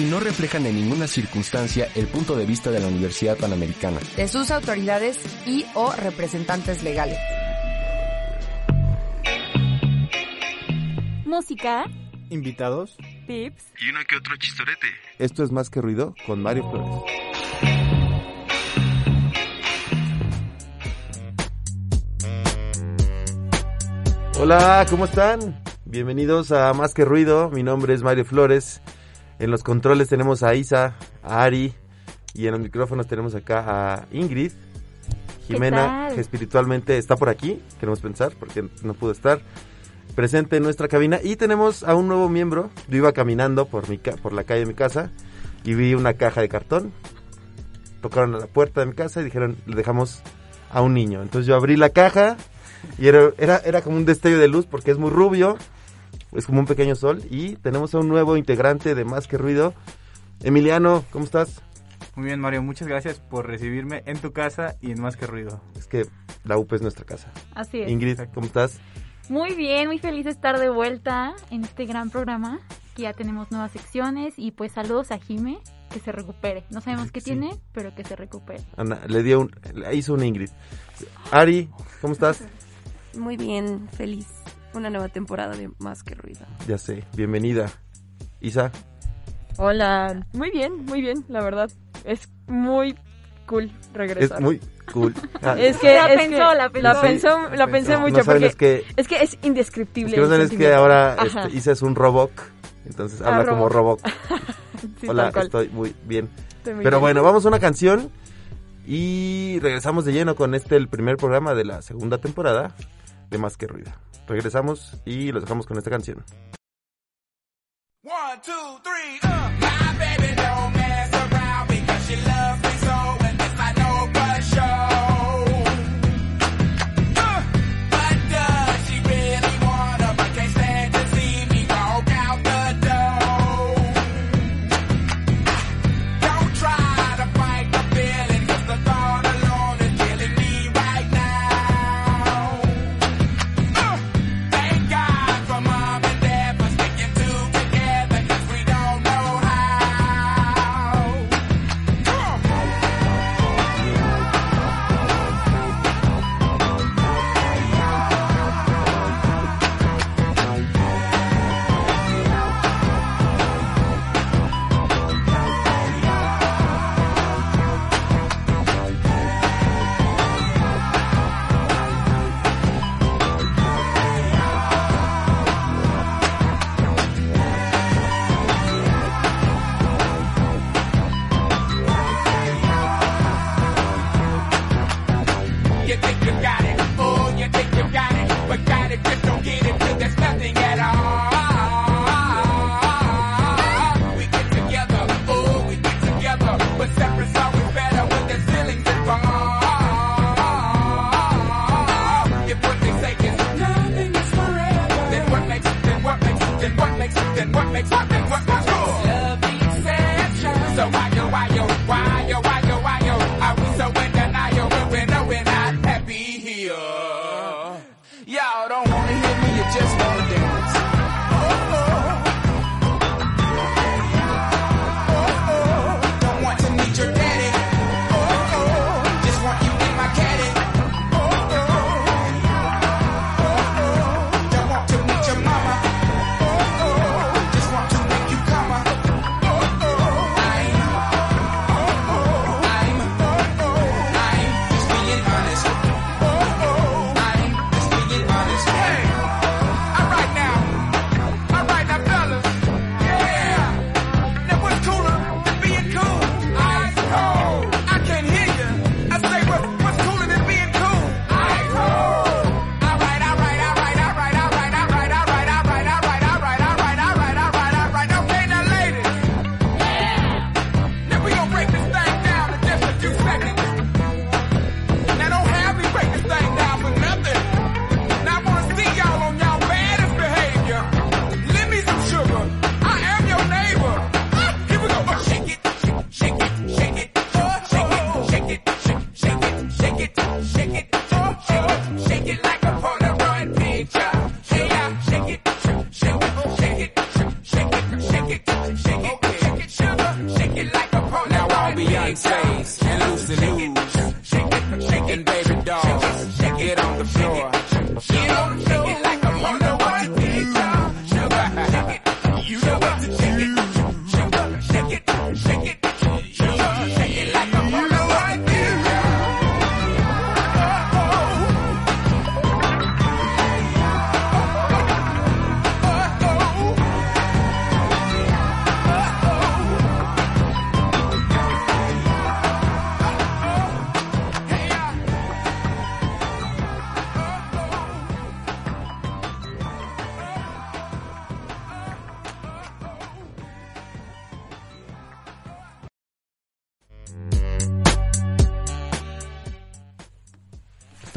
Y no reflejan en ninguna circunstancia el punto de vista de la Universidad Panamericana. De sus autoridades y o representantes legales. Música, Invitados. tips, Y uno que otro chistorete. Esto es Más que Ruido con Mario Flores. Hola, ¿cómo están? Bienvenidos a Más que Ruido. Mi nombre es Mario Flores. En los controles tenemos a Isa, a Ari y en los micrófonos tenemos acá a Ingrid. Jimena, que espiritualmente está por aquí, queremos pensar, porque no pudo estar presente en nuestra cabina. Y tenemos a un nuevo miembro. Yo iba caminando por, mi ca- por la calle de mi casa y vi una caja de cartón. Tocaron a la puerta de mi casa y dijeron, le dejamos a un niño. Entonces yo abrí la caja y era, era, era como un destello de luz porque es muy rubio, es como un pequeño sol. Y tenemos a un nuevo integrante de Más que Ruido. Emiliano, ¿cómo estás? Muy bien, Mario. Muchas gracias por recibirme en tu casa y en Más que Ruido. Es que la UP es nuestra casa. así es. Ingrid, ¿cómo estás? Muy bien, muy feliz de estar de vuelta en este gran programa, que ya tenemos nuevas secciones y pues saludos a Jime, que se recupere. No sabemos qué Sí. tiene, pero que se recupere. Ana, le dio un, le hizo un Ingrid. Ari, ¿cómo estás? Muy bien, feliz. Una nueva temporada de Más que Ruido. Ya sé, bienvenida. Isa, Hola, muy bien, muy bien, la verdad. Es muy cool es regresar. muy cool. Ah, Es que, La es pensó, que la pensó. La pensó, la Sí, pensé mucho no porque es que, es que es es indescriptible. que no es que ahora este, Isa es un Roboc. Entonces Ah, habla como. Sí, Hola, estoy muy bien. Estoy muy Pero bien. bueno, vamos a una canción y regresamos de lleno con este, el primer programa de la segunda temporada de Más que Ruido. Regresamos y los dejamos con esta canción.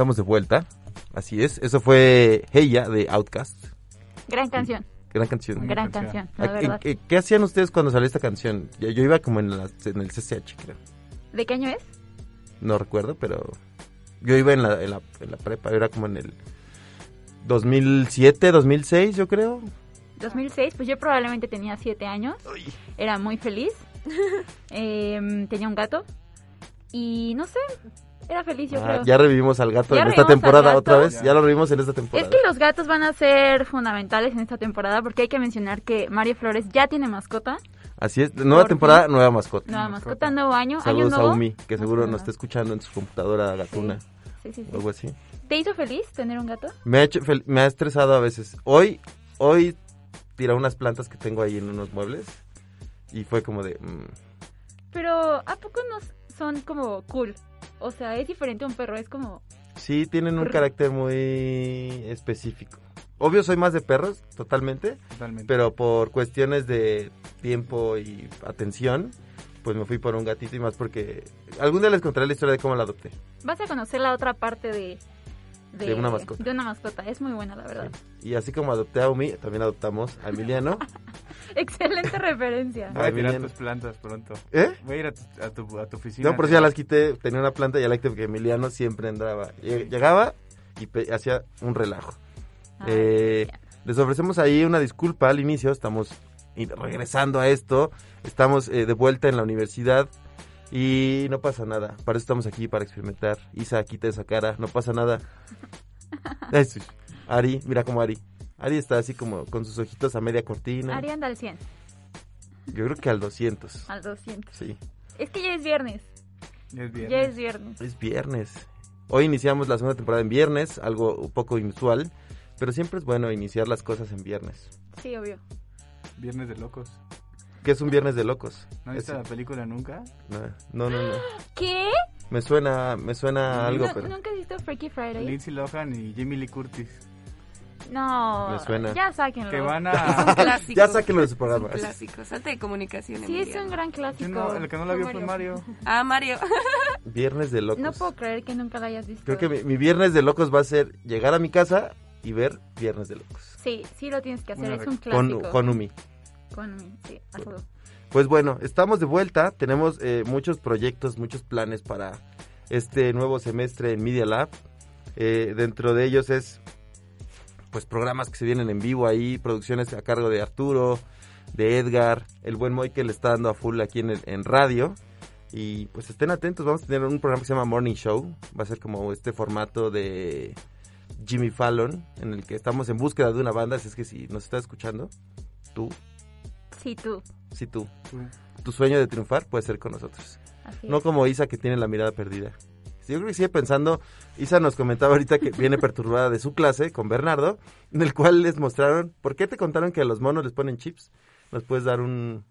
Estamos de vuelta. Así es. Eso fue Heya de Outcast. Gran canción. Gran canción. Gran canción, la ¿A- verdad. ¿Qué, qué hacían ustedes cuando salió esta canción? Yo, yo iba como en, la- en el CCH, creo. ¿De qué año es? No recuerdo, pero yo iba en la, en la, en la prepa. Era como en el 2007, 2006, yo creo. 2006, pues yo probablemente tenía 7 años. Era muy feliz. Em, tenía un gato. Y no sé, era feliz yo Ah, creo. ya revivimos al gato Ya en esta temporada otra vez. Ya lo revivimos en esta temporada. Es que los gatos van a ser fundamentales en esta temporada porque hay que mencionar que Mario Flores ya tiene mascota. Así es. Nueva Por temporada, fin. nueva mascota. Nueva mascota, nuevo año, año Saludos nuevo. a Umi, que seguro nos está escuchando en su computadora gatuna. Sí, sí, sí. O algo así. ¿Te hizo feliz tener un gato? Me ha, hecho fel- me ha estresado a veces. Hoy, hoy tiré unas plantas que tengo ahí en unos muebles. Y fue como de... mm, Pero ¿a poco no son como cool? O sea, es diferente a un perro, es como... sí, tienen un carácter muy específico. Obvio soy más de perros, totalmente. Totalmente. Pero por cuestiones de tiempo y atención, pues me fui por un gatito y más porque... Algún día les contaré la historia de cómo la adopté. Vas a conocer la otra parte de... De una mascota. De una mascota, es muy buena la verdad. Y así como adopté a Umi, también adoptamos a Emiliano. Excelente referencia. Voy a tirar Emiliano. tus plantas pronto. ¿Eh? Voy a ir a tu, a tu, a tu oficina. No, pero sí ya las quité. Tenía una planta y quité porque Emiliano siempre andaba. Lle- Llegaba y hacía un relajo. Eh, les ofrecemos ahí una disculpa al inicio. Estamos regresando a esto. Estamos eh, de vuelta en la universidad. Y no pasa nada. Para eso estamos aquí, para experimentar. Isa, quita esa cara. No pasa nada. Sí. Ari, mira como Ari. Ari está así como con sus ojitos a media cortina. Ari anda al 100, Yo creo que al 200. al 200. Sí. Es que ya es viernes. Ya es viernes. Ya es viernes. Es viernes. Hoy iniciamos la segunda temporada en viernes, algo un poco inusual, pero siempre es bueno iniciar las cosas en viernes. Sí, obvio. Viernes de locos. Que es un viernes de locos. ¿No Es- la película nunca? No, no, no, no. ¿Qué? Me suena, me suena algo, ¿Nu- pero ¿Nunca has visto Freaky Friday? Lindsay Lohan y Jamie Lee Curtis. No. Me suena. Ya sáquenlo. Que van Es un a... clásico. ya sáquenlo de su Es programa. un clásico. Salta de comunicación. Sí, es Emiliano. un gran clásico. No, el que no la vio fue Mario. Ah, Mario. Viernes de locos. No puedo creer que nunca la hayas visto. Creo que mi, mi viernes de locos va a ser llegar a mi casa y ver Viernes de locos. Sí, sí lo tienes que hacer. Una es un clásico. con. Con Umi, Pues bueno, estamos de vuelta, tenemos eh, muchos proyectos, muchos planes para este nuevo semestre en Media Lab. Eh, dentro de ellos es pues programas que se vienen en vivo ahí, producciones a cargo de Arturo, de Edgar, el buen Moy que le está dando a full aquí en, el- en radio. Y pues estén atentos, vamos a tener un programa que se llama Morning Show, va a ser como este formato de Jimmy Fallon, en el que estamos en búsqueda de una banda, así es que si nos estás escuchando, tú, Sí, tú. si tú, Tú. tu sueño de triunfar puede ser con nosotros. Así No es. como Isa que tiene la mirada perdida. Yo creo que sigue pensando, Isa nos comentaba ahorita que viene perturbada de su clase con Bernardo, en el cual les mostraron, ¿por qué te contaron que a los monos les ponen chips? ¿Nos puedes dar un...?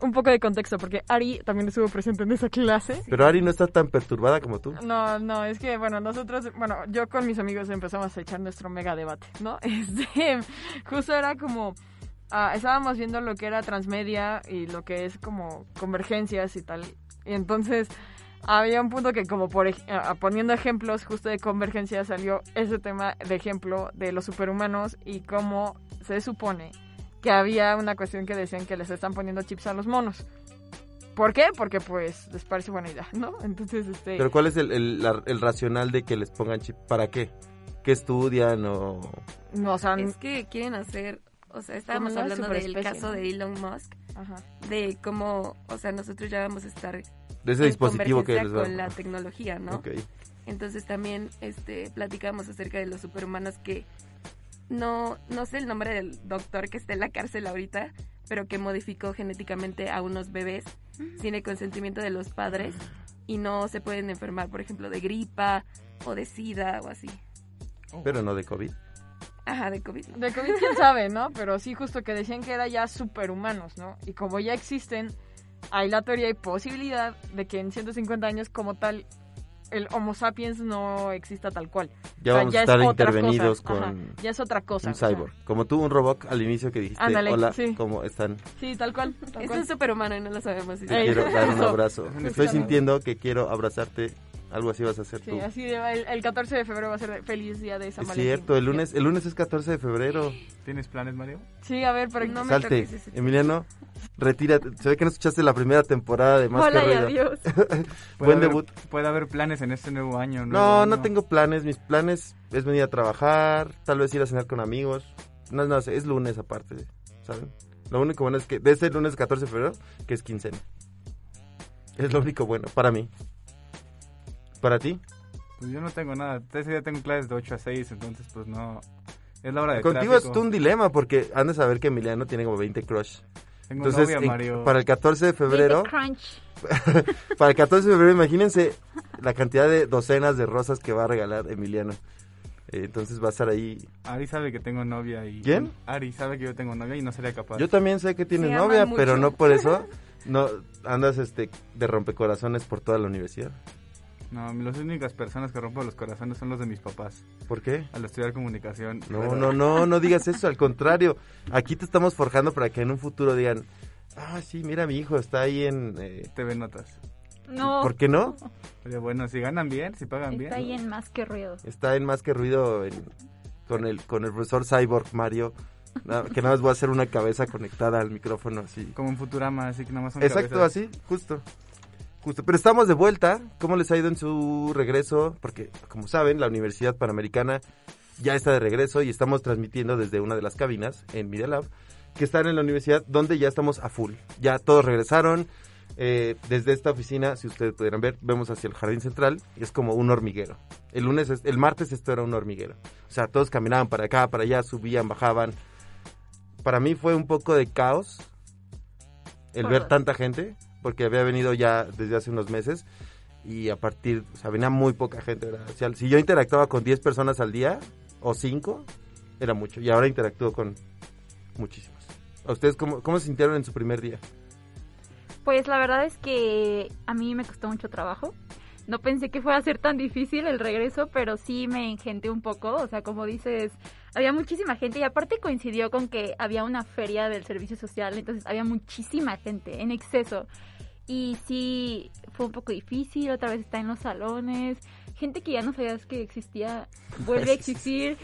Un poco de contexto, porque Ari también estuvo presente en esa clase. Pero Ari no está tan perturbada como tú. No, no, es que, bueno, nosotros, bueno, yo con mis amigos empezamos a echar nuestro mega debate, ¿no? Este, justo era como, ah, estábamos viendo lo que era transmedia y lo que es como convergencias y tal. Y entonces había un punto que como por, ej- ah, poniendo ejemplos justo de convergencia salió ese tema de ejemplo de los superhumanos y cómo se supone que había una cuestión que decían que les están poniendo chips a los monos. ¿Por qué? Porque pues les parece buena idea, ¿no? Entonces, este... Pero ¿cuál es el, el, la- el racional de que les pongan chip? ¿Para qué? ¿Qué estudian o...? No, o sea, Es que quieren hacer, o sea, estábamos hablando del caso de Elon Musk, Ajá. de cómo, o sea, nosotros ya vamos a estar De ese en dispositivo que les convergencia va con la tecnología, ¿no? Ok. Entonces también este platicamos acerca de los superhumanos que no no sé el nombre del doctor que está en la cárcel ahorita, pero que modificó genéticamente a unos bebés sin el consentimiento de los padres y no se pueden enfermar, por ejemplo, de gripa o de sida o así. Pero no de COVID. Ajá, de COVID. De COVID quién sabe, ¿no? Pero sí justo que decían que era ya superhumanos, ¿no? Y como ya existen, hay la teoría y posibilidad de que en 150 años como tal el Homo sapiens no exista tal cual. Ya O sea, vamos a es estar otra intervenidos cosa. Ajá, con ya es otra cosa. un o sea, cyborg. Como tú, un robot al inicio que dijiste, Ándale, hola, sí. ¿cómo están? sí, tal cual. Tal Es cual. un superhumano y no lo sabemos. Te quiero dar un abrazo. Estoy sintiendo que quiero abrazarte Algo así vas a hacer Sí, tú. así de- el, el 14 de febrero va a ser de- feliz día de San Es Valentín. cierto, el lunes, el lunes es 14 de febrero. ¿Tienes planes, Mario? Sí, a ver, pero no me Salte, toques ese- Emiliano, retírate. Se ve que no escuchaste la primera temporada de Más Hola que y adiós. Puede Buen haber- debut. Puede haber planes en este nuevo año. nuevo No, no tengo planes. Mis planes es venir a trabajar, tal vez ir a cenar con amigos. No, no sé, es lunes aparte, ¿saben? Lo único bueno es que de este lunes 14 de febrero, que es quincena. Es lo único bueno para mí. ¿Para ti? Pues yo no tengo nada. Ese día tengo clases de 8 a 6, entonces pues no... Es la hora de Contigo tráfico. es tú un dilema porque han de saber que Emiliano tiene como 20 crush. Tengo Entonces, novia, en- Mario. para el 14 de febrero, para el 14 de febrero, imagínense la cantidad de docenas de rosas que va a regalar Emiliano. Eh, entonces va a estar ahí. Ari sabe que tengo novia y... ¿Quién? Ari sabe que yo tengo novia y no sería capaz. Yo también sé que aman novia, mucho. pero no por eso no andas este de rompecorazones por toda la universidad. No, las únicas personas que rompo los corazones son los de mis papás. ¿Por qué? Al estudiar comunicación. No, no, no, no digas eso, al contrario. Aquí te estamos forjando para que en un futuro digan, ah, sí, mira, mi hijo está ahí en... eh, TV Notas. No. ¿Por qué no? Pero bueno, si ganan bien, si pagan bien. Está ahí en más que ruido. Está en Más que Ruido en- con, el, con el profesor Cyborg Mario, que nada más voy a hacer una cabeza conectada al micrófono así. Como en Futurama, así que nada más son Exacto, cabezas. así, justo. Justo. Pero estamos de vuelta. ¿Cómo les ha ido en su regreso? Porque, como saben, la Universidad Panamericana ya está de regreso y estamos transmitiendo desde una de las cabinas en Media Lab, que están en la universidad donde ya estamos a full. Ya todos regresaron. Eh, desde esta oficina, si ustedes pudieran ver, vemos hacia el jardín central y es como un hormiguero. El lunes, es- el martes esto era un hormiguero. O sea, todos caminaban para acá, para allá, subían, bajaban. Para mí fue un poco de caos el ver tanta gente, porque había venido ya desde hace unos meses y a partir, o sea, venía muy poca gente. sea, si yo interactuaba con 10 personas al día o 5, era mucho. Y ahora interactúo con muchísimas. ¿A ustedes cómo, cómo se sintieron en su primer día? Pues la verdad es que a mí me costó mucho trabajo. No pensé que fuera a ser tan difícil el regreso, pero sí me engenté un poco. O sea, como dices, había muchísima gente y aparte coincidió con que había una feria del servicio social, entonces había muchísima gente en exceso. Y sí, fue un poco difícil, otra vez está en los salones, gente que ya no sabías que existía, vuelve a existir.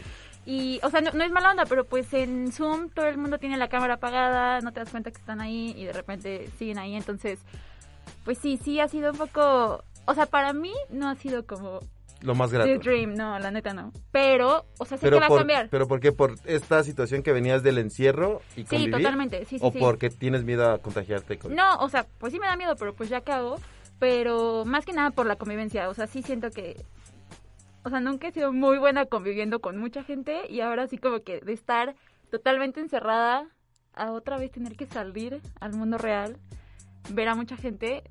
Y, o sea, no, no es mala onda, pero pues en Zoom todo el mundo tiene la cámara apagada, no te das cuenta que están ahí y de repente siguen ahí. Entonces, pues sí, sí ha sido un poco... O sea, para mí no ha sido como Lo más The grato. Dream, no, la neta no. Pero, o sea, sé Pero que va por, a cambiar. pero ¿por qué? ¿Por esta situación que venías del encierro y Sí, convivir? totalmente, sí, sí, ¿O sí. porque tienes miedo a contagiarte? Con... No, o sea, pues sí me da miedo, pero pues ya hago. Pero más que nada por la convivencia. O sea, sí siento que. O sea, nunca he sido muy buena conviviendo con mucha gente. Y ahora sí, como que de estar totalmente encerrada a otra vez tener que salir al mundo real, ver a mucha gente,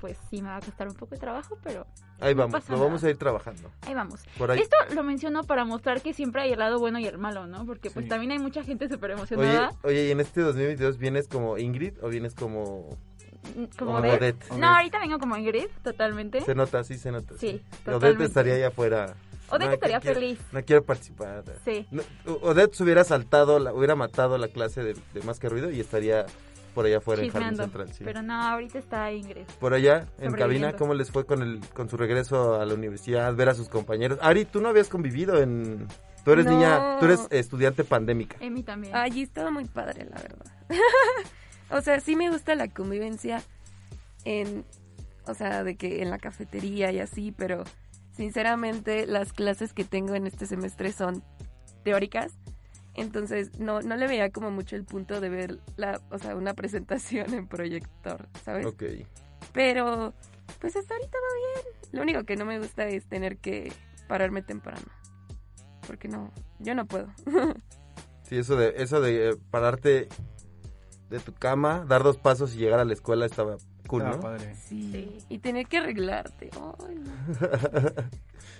pues sí me va a costar un poco de trabajo, pero Ahí no vamos, pasa lo vamos a ir trabajando. ahí vamos. Por ahí. Esto lo menciono para mostrar que siempre hay el lado bueno y el malo, ¿no? Porque pues Sí. también hay mucha gente súper emocionada. oye, ¿y en este 2022 vienes como Ingrid o vienes como... como como de- Odette? No, ahorita vengo como Ingrid, totalmente. Se nota, sí se nota. Sí, Odette estaría allá afuera. Odette No, estaría quiero- feliz. No quiero participar. Sí. No, Odette se hubiera saltado, la, hubiera matado la clase de, de Más que Ruido y estaría por allá afuera en Jardín. Central. sí. Pero no, ahorita está Ingrid. Por allá, en cabina. ¿cómo les fue con el con su regreso a la universidad, ver a sus compañeros? Ari, tú no habías convivido en... Tú eres No. niña, tú eres estudiante pandémica. Emi también. Allí estaba muy padre, la verdad. o sea, sí me gusta la convivencia en, o sea, de que en la cafetería y así, pero sinceramente las clases que tengo en este semestre son teóricas. Entonces no, no le veía como mucho el punto de ver la, o sea, una presentación en proyector, ¿sabes? Ok. Pero, pues hasta ahorita va bien. Lo único que no me gusta es tener que pararme temprano. Porque no, yo no puedo. Sí, eso de, eso de eh, pararte de tu cama, dar dos pasos y llegar a la escuela estaba cool, Estaba ¿no? padre. Sí. Y tener que arreglarte. Ay, no.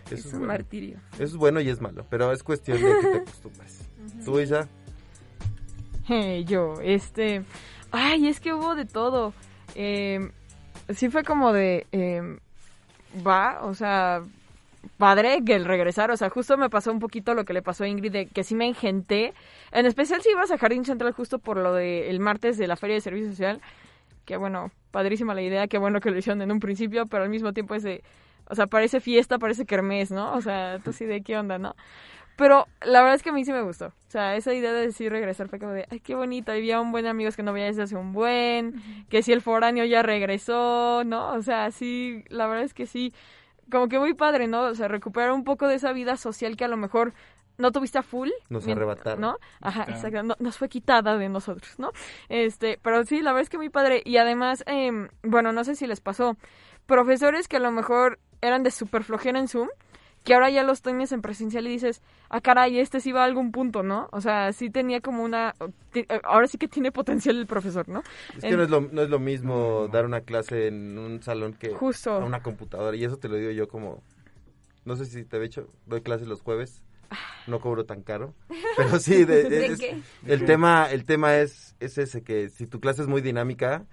Eso Es es un bueno. martirio. Eso es bueno y es malo, pero es cuestión de que te acostumbres. ¿Tú, Isa? Eh, yo, este... Ay, es que hubo de todo. Eh, sí fue como de... eh, va, o sea, padre que el regresar. O sea, justo me pasó un poquito lo que le pasó a Ingrid, de que sí me engenté. En especial si ibas a Jardín Central justo por lo del el martes de la Feria de Servicio Social. Que bueno, padrísima la idea, qué bueno que lo hicieron en un principio, pero al mismo tiempo es de... O sea, parece fiesta, parece kermés, ¿no? O sea, tú sí de qué onda, ¿no? Pero la verdad es que a mí sí me gustó. O sea, esa idea de decir regresar fue como de, ay, qué bonito. Había un buen amigos que no veía desde hace un buen, que si el foráneo ya regresó, ¿no? O sea, sí, la verdad es que sí. Como que muy padre, ¿no? O sea, recuperar un poco de esa vida social que a lo mejor no tuviste a full. Nos arrebataron. ¿No? Ajá, Claro. exacto. No- nos fue quitada de nosotros, ¿no? Este, pero sí, la verdad es que muy padre. Y además, em, bueno, no sé si les pasó. Profesores que a lo mejor eran de super flojera en Zoom, que ahora ya los tienes en presencial y dices, ah, caray, este sí va a algún punto, ¿no? O sea, sí tenía como una... ti- Ahora sí que tiene potencial el profesor, ¿no? Es que no es lo, no es lo mismo dar una clase en un salón que Justo. a una computadora. Y eso te lo digo yo como... No sé si te he dicho, doy clases los jueves. No cobro tan caro. Pero sí, de- ¿De es- qué? el tema el tema es, es ese, que si tu clase es muy dinámica,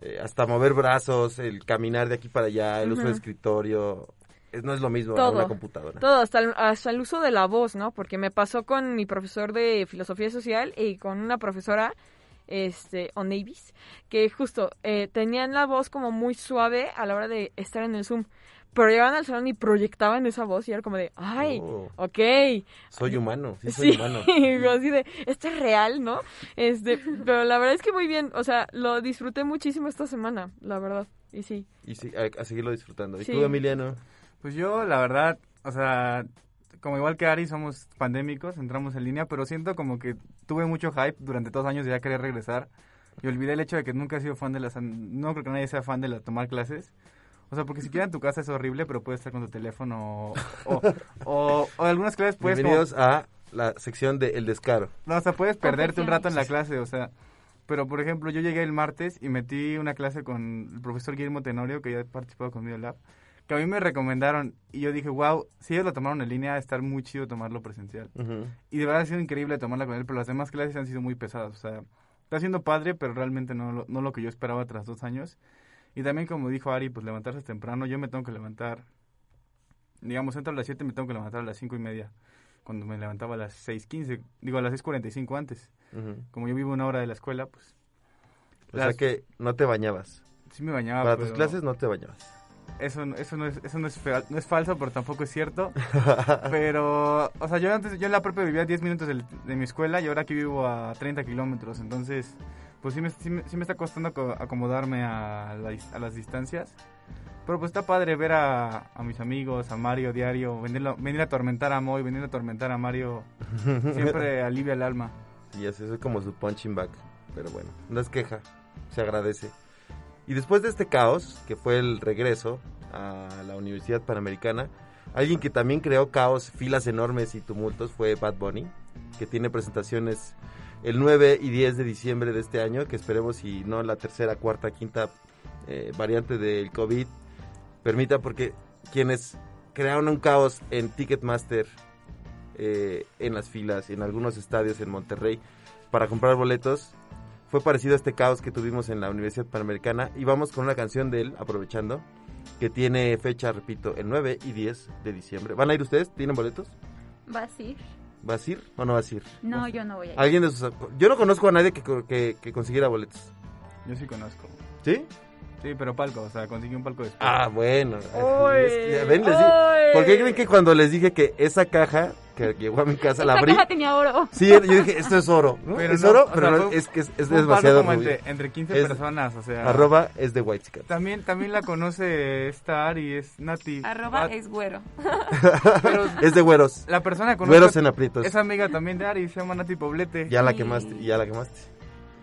eh, hasta mover brazos, el caminar de aquí para allá, el uso de escritorio, es- no es lo mismo a Todo. una computadora. Todo, hasta el, hasta el uso de la voz, ¿no? Porque me pasó con mi profesor de filosofía social y con una profesora, este, o Navis, que justo eh, tenían la voz como muy suave a la hora de estar en el Zoom. Pero llegaban al salón y proyectaban esa voz y era como de, ay, Oh, ok. soy humano, sí soy Sí, humano. así de, esto es real, ¿no? Este, pero la verdad es que muy bien, o sea, lo disfruté muchísimo esta semana, la verdad, y sí. Y sí, a, a seguirlo disfrutando. ¿Y Sí. tú, Emiliano? Pues yo, la verdad, o sea, como igual que Ari, somos pandémicos, entramos en línea, pero siento como que tuve mucho hype durante dos años de ya querer regresar. Y olvidé el hecho de que nunca he sido fan de las... No creo que nadie sea fan de la, tomar clases. O sea, porque si queda en tu casa es horrible, pero puedes estar con tu teléfono o... O, o- o algunas clases puedes... como- Bienvenidos a la sección de El Descaro. no, o sea, puedes perderte un rato en la clase, o sea... Pero, por ejemplo, yo llegué el martes y metí una clase con el profesor Guillermo Tenorio, que ya ha participado conmigo en Lab, que a mí me recomendaron y yo dije, wow, si ellos lo tomaron en línea, va a estar muy chido tomarlo presencial. Y de verdad ha sido increíble tomarla con él, pero las demás clases han sido muy pesadas, o sea, está siendo padre, pero realmente no, lo- no lo que yo esperaba tras dos años. Y también, como dijo Ari, pues levantarse temprano, yo me tengo que levantar, digamos, entro a las 7, me tengo que levantar a las cinco y media, cuando me levantaba a las 6.15, digo, a las 6.45 antes. Ujú. Como yo vivo una hora de la escuela, pues O Las- sea que no te bañabas. sí me bañaba. Para tus clases no te bañabas. Eso, eso, no, es, eso no, es, fea- no es falso, pero tampoco es cierto. Pero, o sea, yo antes, yo en la propia vivía a 10 minutos del- de, mi escuela y ahora aquí vivo a 30 kilómetros. Entonces, pues sí me, sí, me, sí me está costando aco- acomodarme a, la a las distancias. Pero pues está padre ver a, a mis amigos, a Mario diario, venirlo- venir a atormentar a Moy, venir a atormentar a Mario. Siempre alivia el alma. Y así es como su punching back. Pero bueno, no es queja, se agradece. Y después de este caos, que fue el regreso a la Universidad Panamericana, alguien que también creó caos, filas enormes y tumultos fue Bad Bunny, que tiene presentaciones el 9 y 10 de diciembre de este año, que esperemos y no la tercera, cuarta, quinta eh, variante del COVID permita, porque quienes crearon un caos en Ticketmaster, eh, en las filas, en algunos estadios en Monterrey, para comprar boletos, fue parecido a este caos que tuvimos en la Universidad Panamericana. Y vamos con una canción de él, aprovechando, que tiene fecha, repito, el 9 y 10 de diciembre. ¿Van a ir ustedes? ¿Tienen boletos? ¿Vas a ir? ¿Vas a ir o no vas a ir? No, yo no voy a ir. ¿Alguien de sus... Yo no conozco a nadie que, que, que consiguiera boletos. Yo sí conozco. ¿Sí? Sí, pero palco, o sea, conseguí un palco después. Ah, bueno. Ya ven, les di-. ¿Por qué creen que cuando les dije que esa caja que llegó a mi casa la Esta abrí? caja tenía oro. Sí, yo dije, esto es oro. ¿no? Pero es no, oro, o pero sea, no- fue- es que es, es demasiado como entre, entre 15 Es- personas, o sea... Arroba es de White También, también la conoce esta Ari, es Nati. Arroba es güero. pero Es de güeros. la persona que Güeros en aprietos. es amiga también de Ari, se llama Nati Poblete. Ya la Sí. quemaste, ya la quemaste.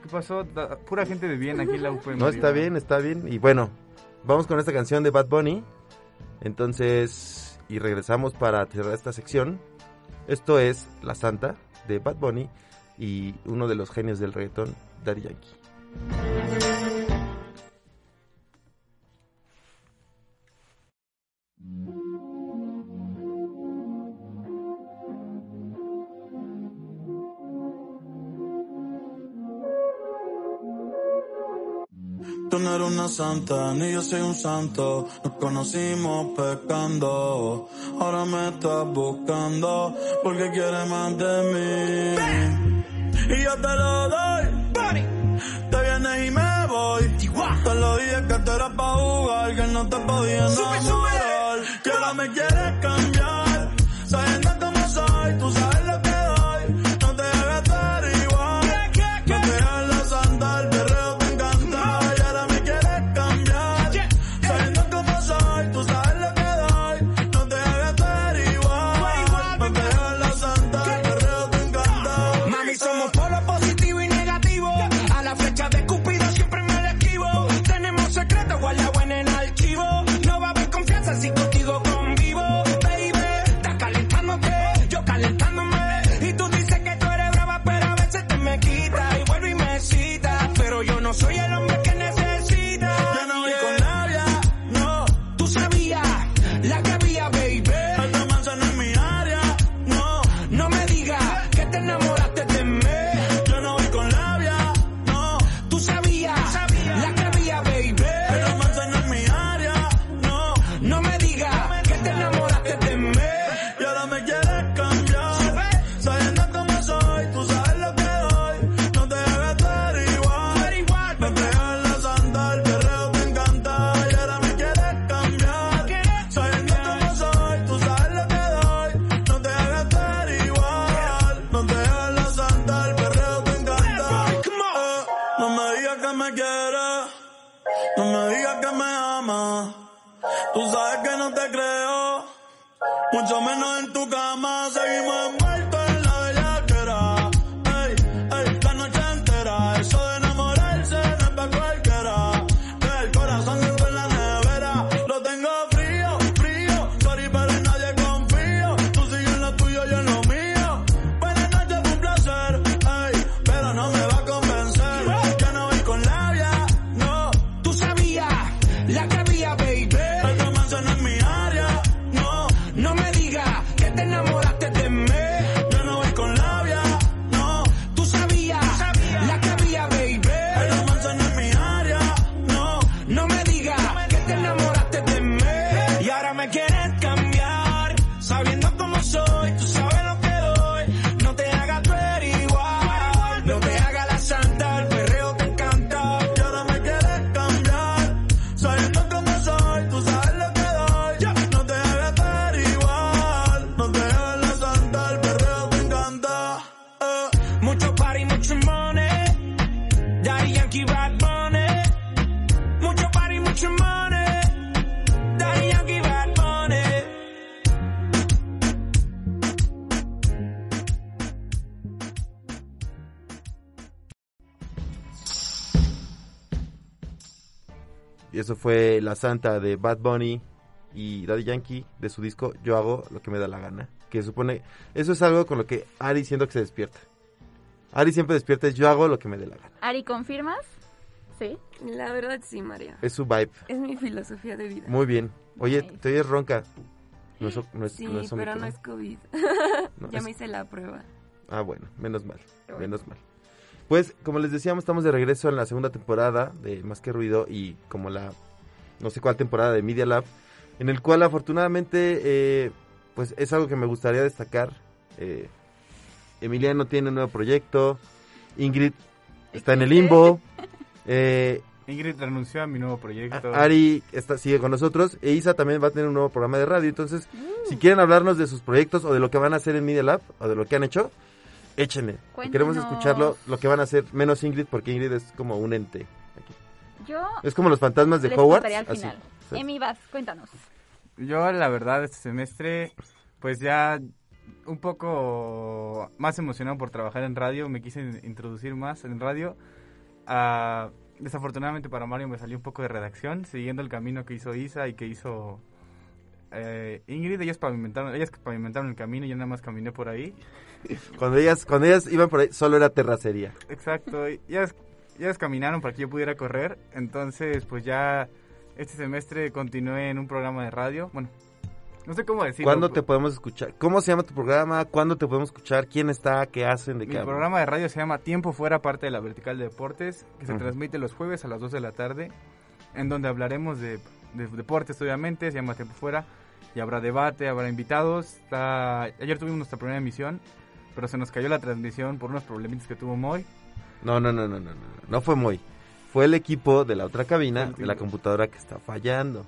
¿Qué pasó? Da- Pura gente de bien aquí en la UP. No, está bien, está bien. Y bueno, vamos con esta canción de Bad Bunny. Entonces, y regresamos para cerrar esta sección. Esto es La Santa de Bad Bunny y uno de los genios del reggaetón, Daddy Yankee. Tú no eres una santa, ni yo soy un santo. Nos conocimos pecando. Ahora me estás buscando porque quieres más de mí. Y yo te lo doy. Te vienes y me voy. Te lo dije que tú eras pa' jugar, que no te podía enamorar. me quieres te creo. Mucho menos en tu cama, fue La Santa de Bad Bunny y Daddy Yankee de su disco Yo hago lo que me da la gana. Que supone, eso es algo con lo que Ari siento que se despierta. Ari siempre despierta, es yo hago lo que me dé la gana. Ari, ¿confirmas? Sí. La verdad sí, María. Es su vibe. Es mi filosofía de vida. Muy bien. Oye, te oyes ronca. No es, no es- Sí, no es pero no es COVID. No, ya es- me hice la prueba. Ah, bueno, menos mal, bueno. menos mal. Pues, como les decíamos, estamos de regreso en la segunda temporada de Más que Ruido y como la, no sé cuál temporada de Media Lab, en el cual afortunadamente, eh, pues es algo que me gustaría destacar. Eh, Emiliano tiene un nuevo proyecto, Ingrid está en el limbo, eh, Ingrid renunció a mi nuevo proyecto. Ari está, sigue con nosotros e Isa también va a tener un nuevo programa de radio. Entonces, si quieren hablarnos de sus proyectos o de lo que van a hacer en Media Lab o de lo que han hecho, échenle. Queremos escucharlo, lo que van a hacer, menos Ingrid, porque Ingrid es como un ente. Yo Es como los fantasmas de les al final. Sí. Emi, vas, cuéntanos. Yo, la verdad, este semestre, pues ya un poco más emocionado por trabajar en radio. Me quise in- introducir más en radio. Ah, desafortunadamente para Mario me salió un poco de redacción, siguiendo el camino que hizo Isa y que hizo eh, Ingrid. Ellas pavimentaron, ellas pavimentaron el camino y yo nada más caminé por ahí. Cuando ellas, cuando ellas iban por ahí, solo era terracería. Exacto, y ellas, ellas caminaron para que yo pudiera correr, entonces pues ya este semestre continué en un programa de radio, bueno, no sé cómo decirlo. ¿Cuándo te podemos escuchar? ¿Cómo se llama tu programa? ¿Cuándo te podemos escuchar? ¿Quién está? ¿Qué hacen? ¿De Mi qué hablan? programa de radio se llama Tiempo Fuera, parte de la Vertical de Deportes, que se Ujú. transmite los jueves a las 2 de la tarde, en donde hablaremos de, de deportes, obviamente, se llama Tiempo Fuera, y habrá debate, habrá invitados. Está... Ayer tuvimos nuestra primera emisión, pero se nos cayó la transmisión por unos problemitas que tuvo Moy. No, no, no, no, no, no. No fue muy. Fue el equipo de la otra cabina, de la computadora que está fallando.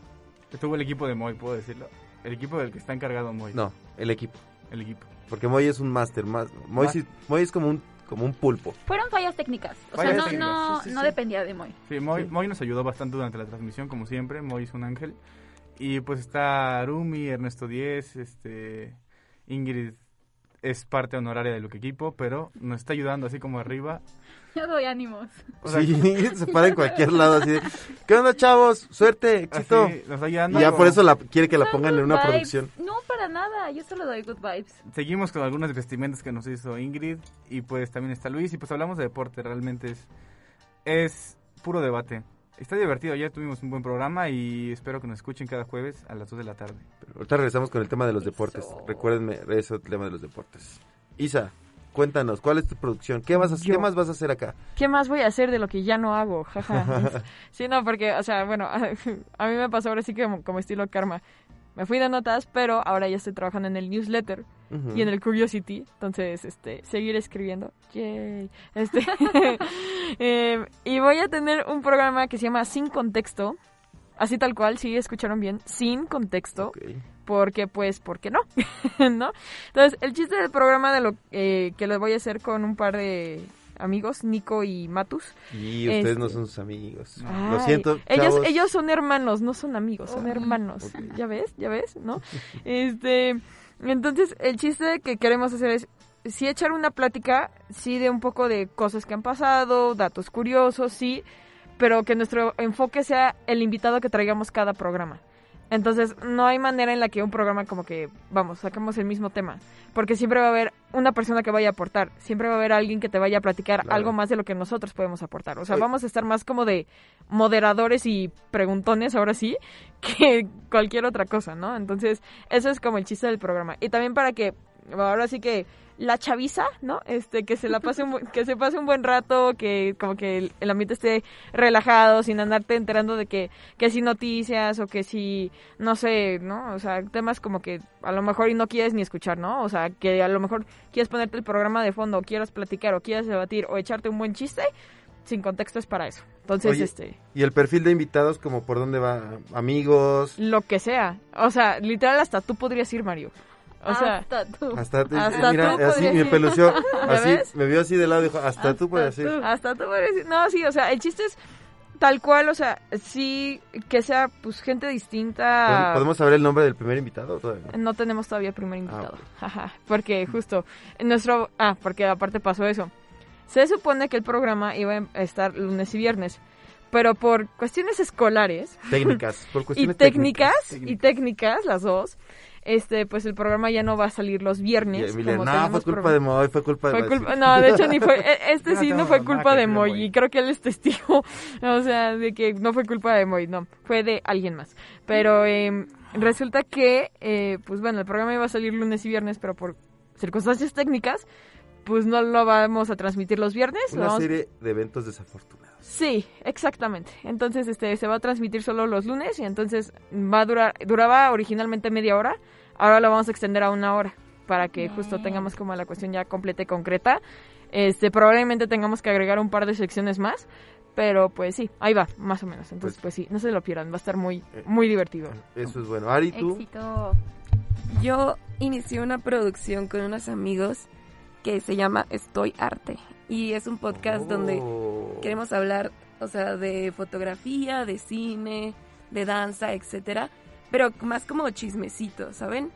Estuvo el equipo de Moy, puedo decirlo. El equipo del que está encargado Moy. No, el equipo. El equipo. Porque Moy es un máster. Más, Moy, sí- Moy es como un, como un pulpo. Fueron fallas técnicas. O Fallas sea, no, técnicas, no, sí, sí, no sí. dependía de Moy. Sí, Moy, Sí. Moy nos ayudó bastante durante la transmisión, como siempre. Moy es un ángel. Y pues está Arumi, Ernesto Diez, este, Ingrid es parte honoraria del equipo, pero nos está ayudando así como arriba. Yo doy ánimos. O sea, sí, se para en cualquier lado así de, ¿qué onda chavos? Suerte, éxito. Así, y ya por eso la, quiere que la pongan en una vibes. producción. No, para nada. Yo solo doy good vibes. Seguimos con algunas vestimentas que nos hizo Ingrid y pues también está Luis y pues hablamos de deporte, realmente es, es puro debate. Está divertido, ayer tuvimos un buen programa y espero que nos escuchen cada jueves a las 2 de la tarde. Ahorita regresamos con el tema de los deportes. Recuérdenme, eso el tema de los deportes. Isa, cuéntanos, ¿cuál es tu producción? ¿Qué, vas a, Yo. ¿qué más vas a hacer acá? ¿Qué más voy a hacer de lo que ya no hago? Jaja. sí, no, porque, o sea, bueno, a mí me pasó ahora sí que como, como estilo karma. Me fui de notas, pero ahora ya estoy trabajando en el newsletter y en el Curiosity. Entonces, este, seguir escribiendo. Yay. Este, eh, y voy a tener un programa que se llama Sin Contexto. Así tal cual, sí, escucharon bien. Sin contexto. Ok. Porque, pues, ¿por qué no? ¿No? Entonces, el chiste del programa de lo eh, que lo voy a hacer con un par de amigos, Nico y Matus. Y ustedes no Este- son sus amigos. Lo siento, Ellos, chavos. ellos son hermanos, no son amigos, son hermanos. ¿Ya ves? ¿Ya ves? ¿No? Este, entonces, el chiste que queremos hacer es sí echar una plática, sí de un poco de cosas que han pasado, datos curiosos, sí, pero que nuestro enfoque sea el invitado que traigamos cada programa. Entonces, no hay manera en la que un programa como que, vamos, sacamos el mismo tema. Porque siempre va a haber una persona que vaya a aportar. Siempre va a haber alguien que te vaya a platicar Claro. algo más de lo que nosotros podemos aportar. O sea, Oye. vamos a estar más como de moderadores y preguntones, ahora sí, que cualquier otra cosa, ¿no? Entonces, eso es como el chiste del programa. Y también para que, ahora sí que la chaviza, ¿no? Este, que se la pase un, que se pase un buen rato, que como que el, el ambiente esté relajado, sin andarte enterando de que, que si noticias o que si, no sé, ¿no? O sea, temas como que a lo mejor y no quieres ni escuchar, ¿no? O sea, que a lo mejor quieres ponerte el programa de fondo, o quieras platicar, o quieras debatir, o echarte un buen chiste, sin contexto es para eso. Entonces, Oye, este, Y el perfil de invitados, como por dónde va, amigos, lo que sea. O sea, literal hasta tú podrías ir, Mario. O sea, Hasta tú. hasta, Hasta mira, tú así me pelució, ¿Ya así, ves? me vio así de lado y dijo, hasta, tú puedes decir. Hasta tú podrías ir. No, sí, o sea, el chiste es tal cual, o sea, sí que sea pues gente distinta. ¿Podemos saber el nombre del primer invitado? todavía no? No tenemos todavía primer invitado. ok. Ajá, porque justo en nuestro ah, porque aparte pasó eso. Se supone que el programa iba a estar lunes y viernes, pero por cuestiones escolares Técnicas, por y cuestiones técnicas, técnicas. y técnicas las dos, este pues el programa ya no va a salir los Y viernes. Emilia, como no, fue culpa de Moy, fue culpa de Fue Moy". culpa, no, de hecho ni fue, e- este no sí no fue culpa de Moy Moy. y creo que él es testigo, o sea, de que no fue culpa de Moy, no, fue de alguien más. Pero eh, resulta que, eh, pues bueno, el programa iba a salir lunes y viernes, pero por circunstancias técnicas, pues no lo vamos a transmitir los viernes. Una vamos- serie de eventos desafortunados. Sí, exactamente. Entonces, este, se va a transmitir solo los lunes y entonces va a durar, duraba originalmente media hora, ahora lo vamos a extender a una hora para que justo tengamos como la cuestión ya completa y concreta. Este, probablemente tengamos que agregar un par de secciones más, pero pues sí, ahí va, más o menos. Entonces, pues, sí, no se lo pierdan, va a estar muy, muy divertido. Eso es bueno. Ari, tú. Éxito. Yo inicié una producción con unos amigos que se llama Estoy Arte y es un podcast donde Oh. queremos hablar, o sea, de fotografía, de cine, de danza, etcétera, pero más como chismecito, ¿saben?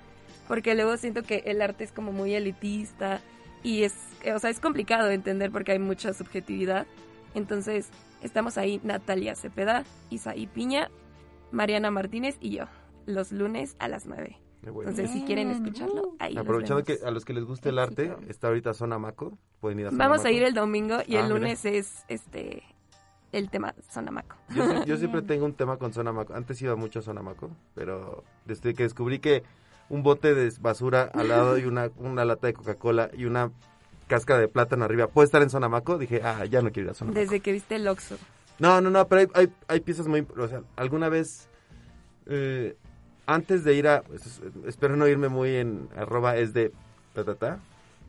Porque luego siento que el arte es como muy elitista y es, o sea, es complicado de entender porque hay mucha subjetividad. Entonces, estamos ahí Natalia Cepeda, Isaí Piña, Mariana Martínez y yo, los lunes a las 9. Entonces, si quieren escucharlo, ahí Aprovechando que vemos. a los que les guste el arte, está ahorita Zona Maco, pueden ir a Zona Vamos a ir el domingo y Ah, el mira. lunes es este el tema Sonamaco. Yo, yo siempre tengo un tema con Zona Maco. Antes iba mucho a Zona Maco, pero desde que descubrí que un bote de basura al lado y una, una lata de Coca-Cola y una cáscara de plátano arriba puede estar en Zona Maco, dije, ah, ya no quiero ir a Zona Maco. Desde que viste el Oxxo. No, no, no, pero hay, hay, hay piezas muy... O sea, alguna vez, eh, antes de ir a... pues, espero no irme muy en arroba es de ta, ta, ta,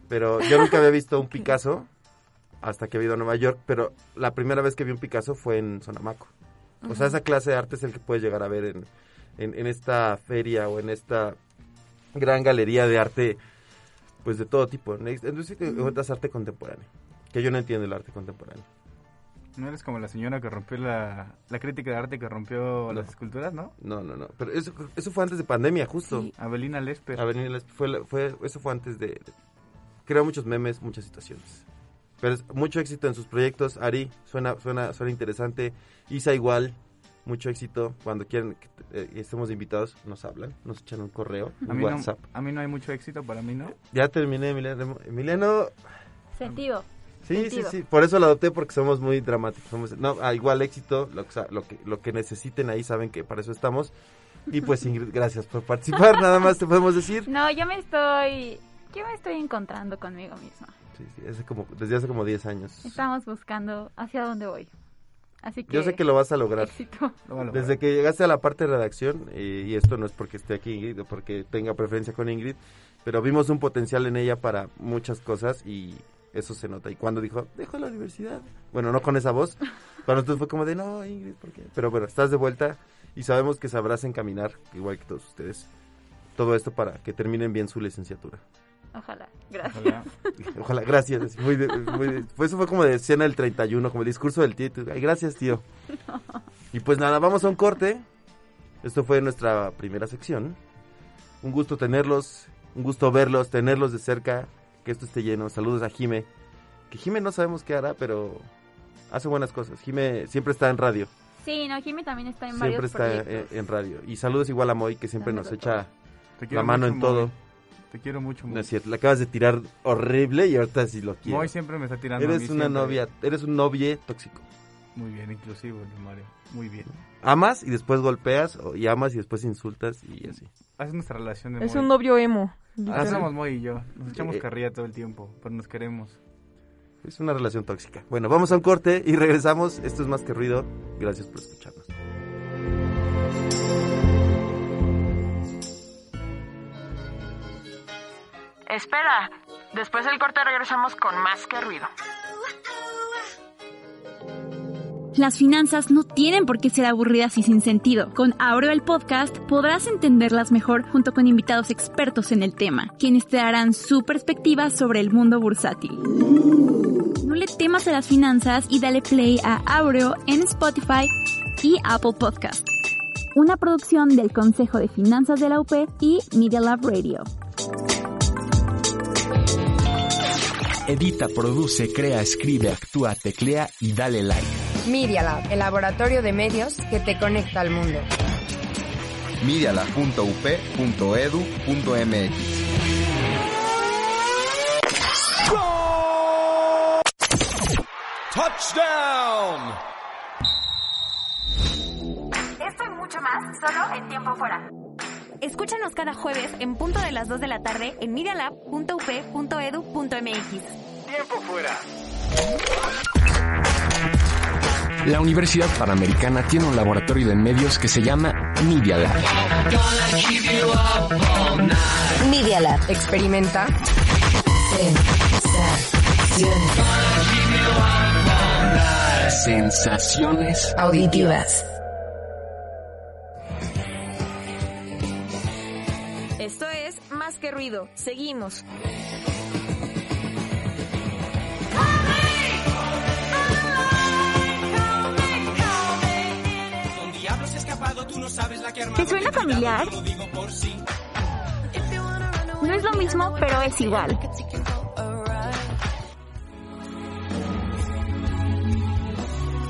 pero yo nunca había visto un Picasso hasta que he ido a Nueva York, pero la primera vez que vi un Picasso fue en Sonamaco. O sea, esa clase de arte es el que puedes llegar a ver en, en, en esta feria o en esta gran galería de arte, pues de todo tipo. Entonces encuentras arte contemporáneo, que yo no entiendo el arte contemporáneo. ¿No eres como la señora que rompió la, la crítica de arte que rompió las esculturas, no? No, no, no. Pero eso, eso fue antes de pandemia, justo. Sí, Abelina Lesper. Avenida Lesper fue, fue, eso fue antes de, de- Creó muchos memes, muchas situaciones. Pero es mucho éxito en sus proyectos. Ari, suena, suena, suena interesante. Isa igual, mucho éxito. Cuando quieran que eh, estemos invitados, nos hablan, nos echan un correo, A un mí, no, WhatsApp. a mí no hay mucho éxito, para mí no. Ya terminé, Emiliano. Emiliano, Sentido. Sí, sí, Sentido. sí. Por eso lo adopté, porque somos muy dramáticos. Somos, no, ah, igual éxito, lo, lo, que, lo que necesiten ahí saben que para eso estamos. Y pues Ingrid, gracias por participar, nada más te podemos decir. No, yo me estoy, yo me estoy encontrando conmigo misma. Sí, sí, hace como, desde hace como 10 años. Estamos buscando hacia dónde voy. Así que Yo sé que lo vas a lograr. éxito. Desde que llegaste a la parte de redacción, eh, y esto no es porque esté aquí Ingrid o porque tenga preferencia con Ingrid, pero vimos un potencial en ella para muchas cosas y eso se nota. Y cuando dijo, dejo la universidad, bueno, no con esa voz, para nosotros fue como de, no, Ingrid, ¿por qué? Pero bueno, estás de vuelta y sabemos que sabrás encaminar, igual que todos ustedes, todo esto para que terminen bien su licenciatura. Ojalá. Gracias. Ojalá. Ojalá, gracias. Muy de- muy de- pues eso fue como de escena del 31, como el discurso del tío. Ay, gracias, tío. Y pues nada, vamos a un corte. Esto fue nuestra primera sección. Un gusto tenerlos, un gusto verlos, tenerlos de cerca, que esto esté lleno. Saludos a Jime. Que Jime no sabemos qué hará, pero hace buenas cosas. Jime siempre está en radio. Sí, no, Jimmy también está en Siempre varios está proyectos. en, en radio. Y saludos igual a Moy, que siempre nos echa la mano mucho, en todo. Moy. Te quiero mucho, No Moy. es cierto, la acabas de tirar horrible y ahorita sí lo quiero. Moy siempre me está tirando a Eres mí, una siempre. novia, eres un novie tóxico. Muy bien, inclusivo, Mario. Muy bien. Amas y después golpeas, y amas y después insultas y así. Es nuestra relación de Es Moy. un novio emo. Ah, literal. somos Moy y yo. Nos echamos Eh, carrilla todo el tiempo, pero nos queremos. Es una relación tóxica. Bueno, vamos a un corte y regresamos. Esto es más que ruido. Gracias por escucharnos. Espera, después del corte regresamos con más que ruido. Las finanzas no tienen por qué ser aburridas y sin sentido. Con Aureo el podcast podrás entenderlas mejor junto con invitados expertos en el tema, quienes te darán su perspectiva sobre el mundo bursátil. No le temas a las finanzas y dale play a Aureo en Spotify y Apple Podcast. Una producción del Consejo de Finanzas de la UP y Media Lab Radio. Edita, produce, crea, escribe, actúa, teclea y dale like. Media Lab, el laboratorio de medios que te conecta al mundo. Mediala.up.edu.mx Touchdown! Esto y mucho más solo en tiempo fuera. Escúchanos cada jueves en punto de las 2 de la tarde en medialab.up.edu.mx. Tiempo fuera. La Universidad Panamericana tiene un laboratorio de medios que se llama Media Lab. Media Lab. Experimenta. Sensaciones Auditivas. Esto es Más que Ruido. Seguimos. ¿Te suena familiar? No es lo mismo, pero es igual.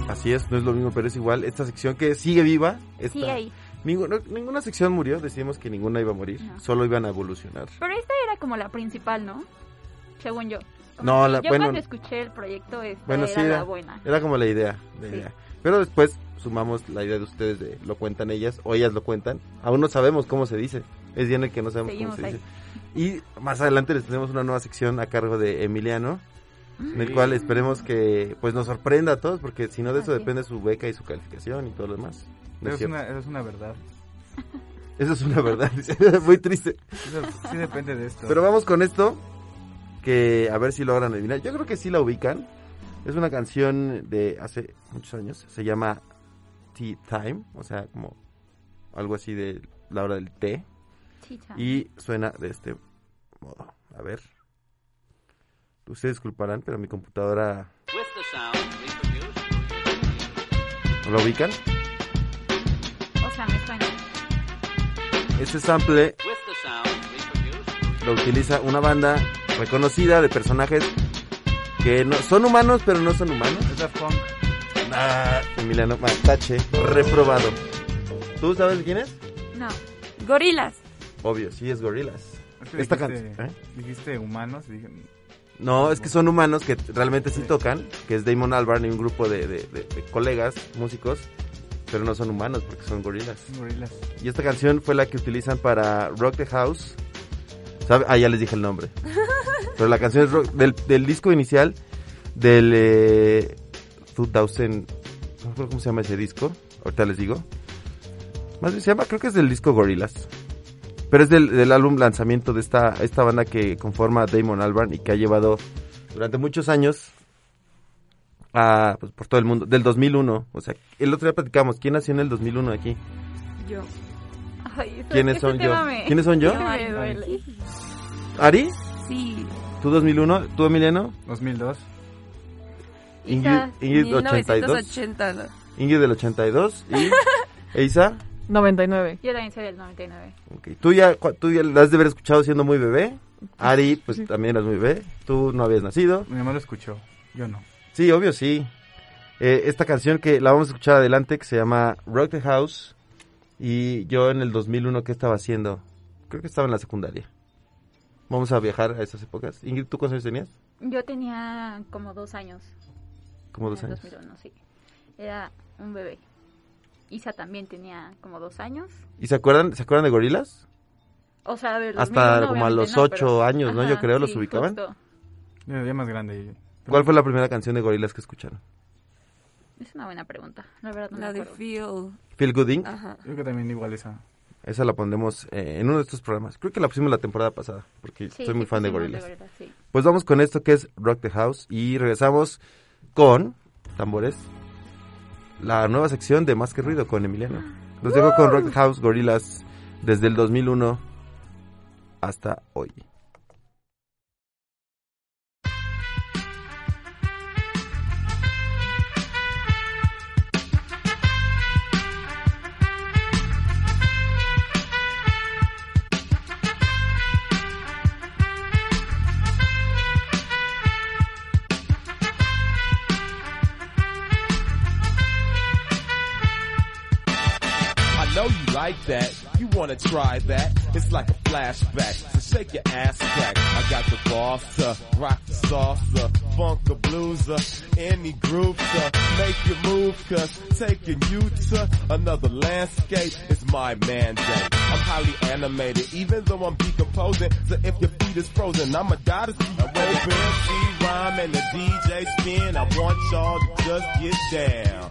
Así es, no es lo mismo, pero es igual. Esta sección que sigue viva. Esta, Sigue ahí. Ninguna, ninguna sección murió, decimos que ninguna iba a morir, solo iban a evolucionar. Pero esta era como la principal, ¿no? Según yo. Como No, la- yo bueno- cuando escuché el proyecto esta Bueno, era sí, la era, buena. era como la idea, la Sí. idea. Pero después sumamos la idea de ustedes de lo cuentan ellas o ellas lo cuentan. Aún no sabemos cómo se dice. Es bien el que no sabemos Seguimos cómo se ahí. dice. Y más adelante les tenemos una nueva sección a cargo de Emiliano, en el cual esperemos que pues nos sorprenda a todos, porque si no de eso Así. depende su beca y su calificación y todo lo demás. ¿No Eso es una, eso es una verdad. Eso es una verdad, dice. muy triste. Eso sí depende de esto. Pero vamos con esto, que a ver si logran adivinar. Yo creo que sí la ubican. Es una canción de hace muchos años. Se llama Tea Time, o sea, como algo así de la hora del té. Chicha. Y suena de este modo. A ver. Ustedes disculparán, pero mi computadora... ¿No lo ubican? O sea, me suena. Este sample lo utiliza una banda reconocida de personajes que no son humanos, pero no son humanos. Es Daft Punk. Ah, Emiliano Matache, reprobado. ¿Tú sabes de quién es? No. Gorilas. Obvio, sí es que Esta dijiste, canción. ¿eh? dijiste humanos y dije, No, es que son humanos que realmente sí tocan, que es Damon Albarn y un grupo de, de- de- de colegas, músicos, pero no son humanos porque son gorilas. gorilas. Y esta canción fue la que utilizan para Rock the House. ¿Sabe? Ah, ya les dije el nombre. Pero la canción es rock- del, del disco inicial del eh, 2000. No me acuerdo cómo se llama ese disco. Ahorita les digo. Más bien se llama, creo que es del disco Gorillaz. Pero es del, del álbum lanzamiento de esta, esta banda que conforma Damon Albarn y que ha llevado durante muchos años a, pues, por todo el mundo. Del 2001. O sea, el otro día platicamos. ¿Quién nació en el 2001 aquí? Yo. Ay, ¿Quiénes son yo? ¿Quiénes son yo? ¿Ari? Sí. ¿Tú 2001? ¿Tú Emiliano? 2002. Ingrid, Ingrid 82. 1980. ¿no? Ingrid del 82. ¿Y Eisa? 99. Yo también soy del 99. Ok. ¿Tú ya, tú ya la has de haber escuchado siendo muy bebé. Ari, pues también eras muy bebé. Tú no habías nacido. Mi mamá lo escuchó, yo no. Sí, obvio, sí. Eh, esta canción que la vamos a escuchar adelante, que se llama Rock the House. Y yo en el 2001, ¿qué estaba haciendo? Creo que estaba en la secundaria. Vamos a viajar a esas épocas. Ingrid, ¿tú cuántos años tenías? Yo tenía como dos años. Como dos En el años. 2001, sí. Era un bebé. Isa también tenía como dos años. ¿Y se acuerdan, se acuerdan de Gorilas? O sea, del Hasta 2001 como a los no, ocho pero- años, ¿no? Yo Ajá, creo, los sí, ubicaban. justo. Yo ya más grande. ¿Cuál fue la primera canción de Gorilas que escucharon? Es una buena pregunta. La verdad no La me de. Feel. Feel Good Inc. Ajá. Creo que también igual esa. Esa la pondremos eh, en uno de estos programas. Creo que la pusimos la temporada pasada, porque Sí, soy muy fan de Gorilas. Sí. Pues vamos con esto que es Rock the House y regresamos con tambores. La nueva sección de Más que Ruido con Emiliano. Los dejo con Rock the House Gorilas desde el 2001 hasta hoy. Wanna try that? It's like a flashback. So shake your ass crack. I got the boss to rock the salsa, funk the blueser, any groove to make you move. Cause taking you to another landscape is my mandate. I'm highly animated, even though I'm decomposing. So if your feet is frozen, I'm a goddess. I open, MC rhyme and the DJ spin. I want y'all to just get down.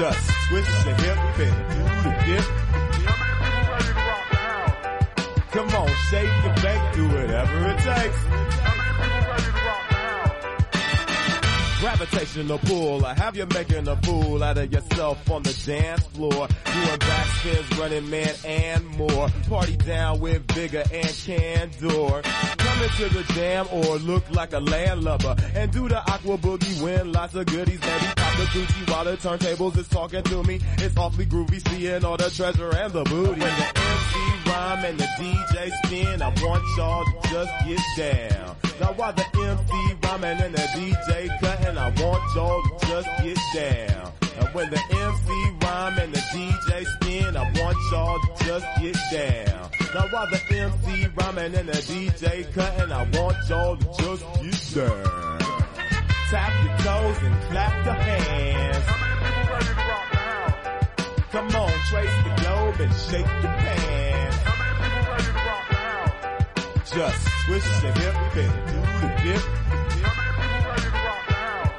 Just twist your hip and do the dip. Come on, shake the bank, do whatever it takes. Gravitational pull, I have you making a fool out of yourself on the dance floor. Doing backspins, running man and more. Party down with vigor and candor. Come into the jam or look like a landlubber. And do the aqua boogie, win lots of goodies. Maybe pop the coochie while the turntables is talking to me. It's awfully groovy seeing all the treasure and the booty. When the MC rhyme and the DJ spin, I want y'all to just get down. Now while the MC rhyming and the DJ cutting, I want y'all to just get down. And when the MC rhyme and the DJ spin, I want y'all to just get down. Now while the MC rhyming and the DJ cutting, I want y'all to just get down. Tap your toes and clap your hands. Come on, trace the globe and shake the pan. How many people ready to rock the house? Just switch your hip and do the dip. How many people ready to rock the house?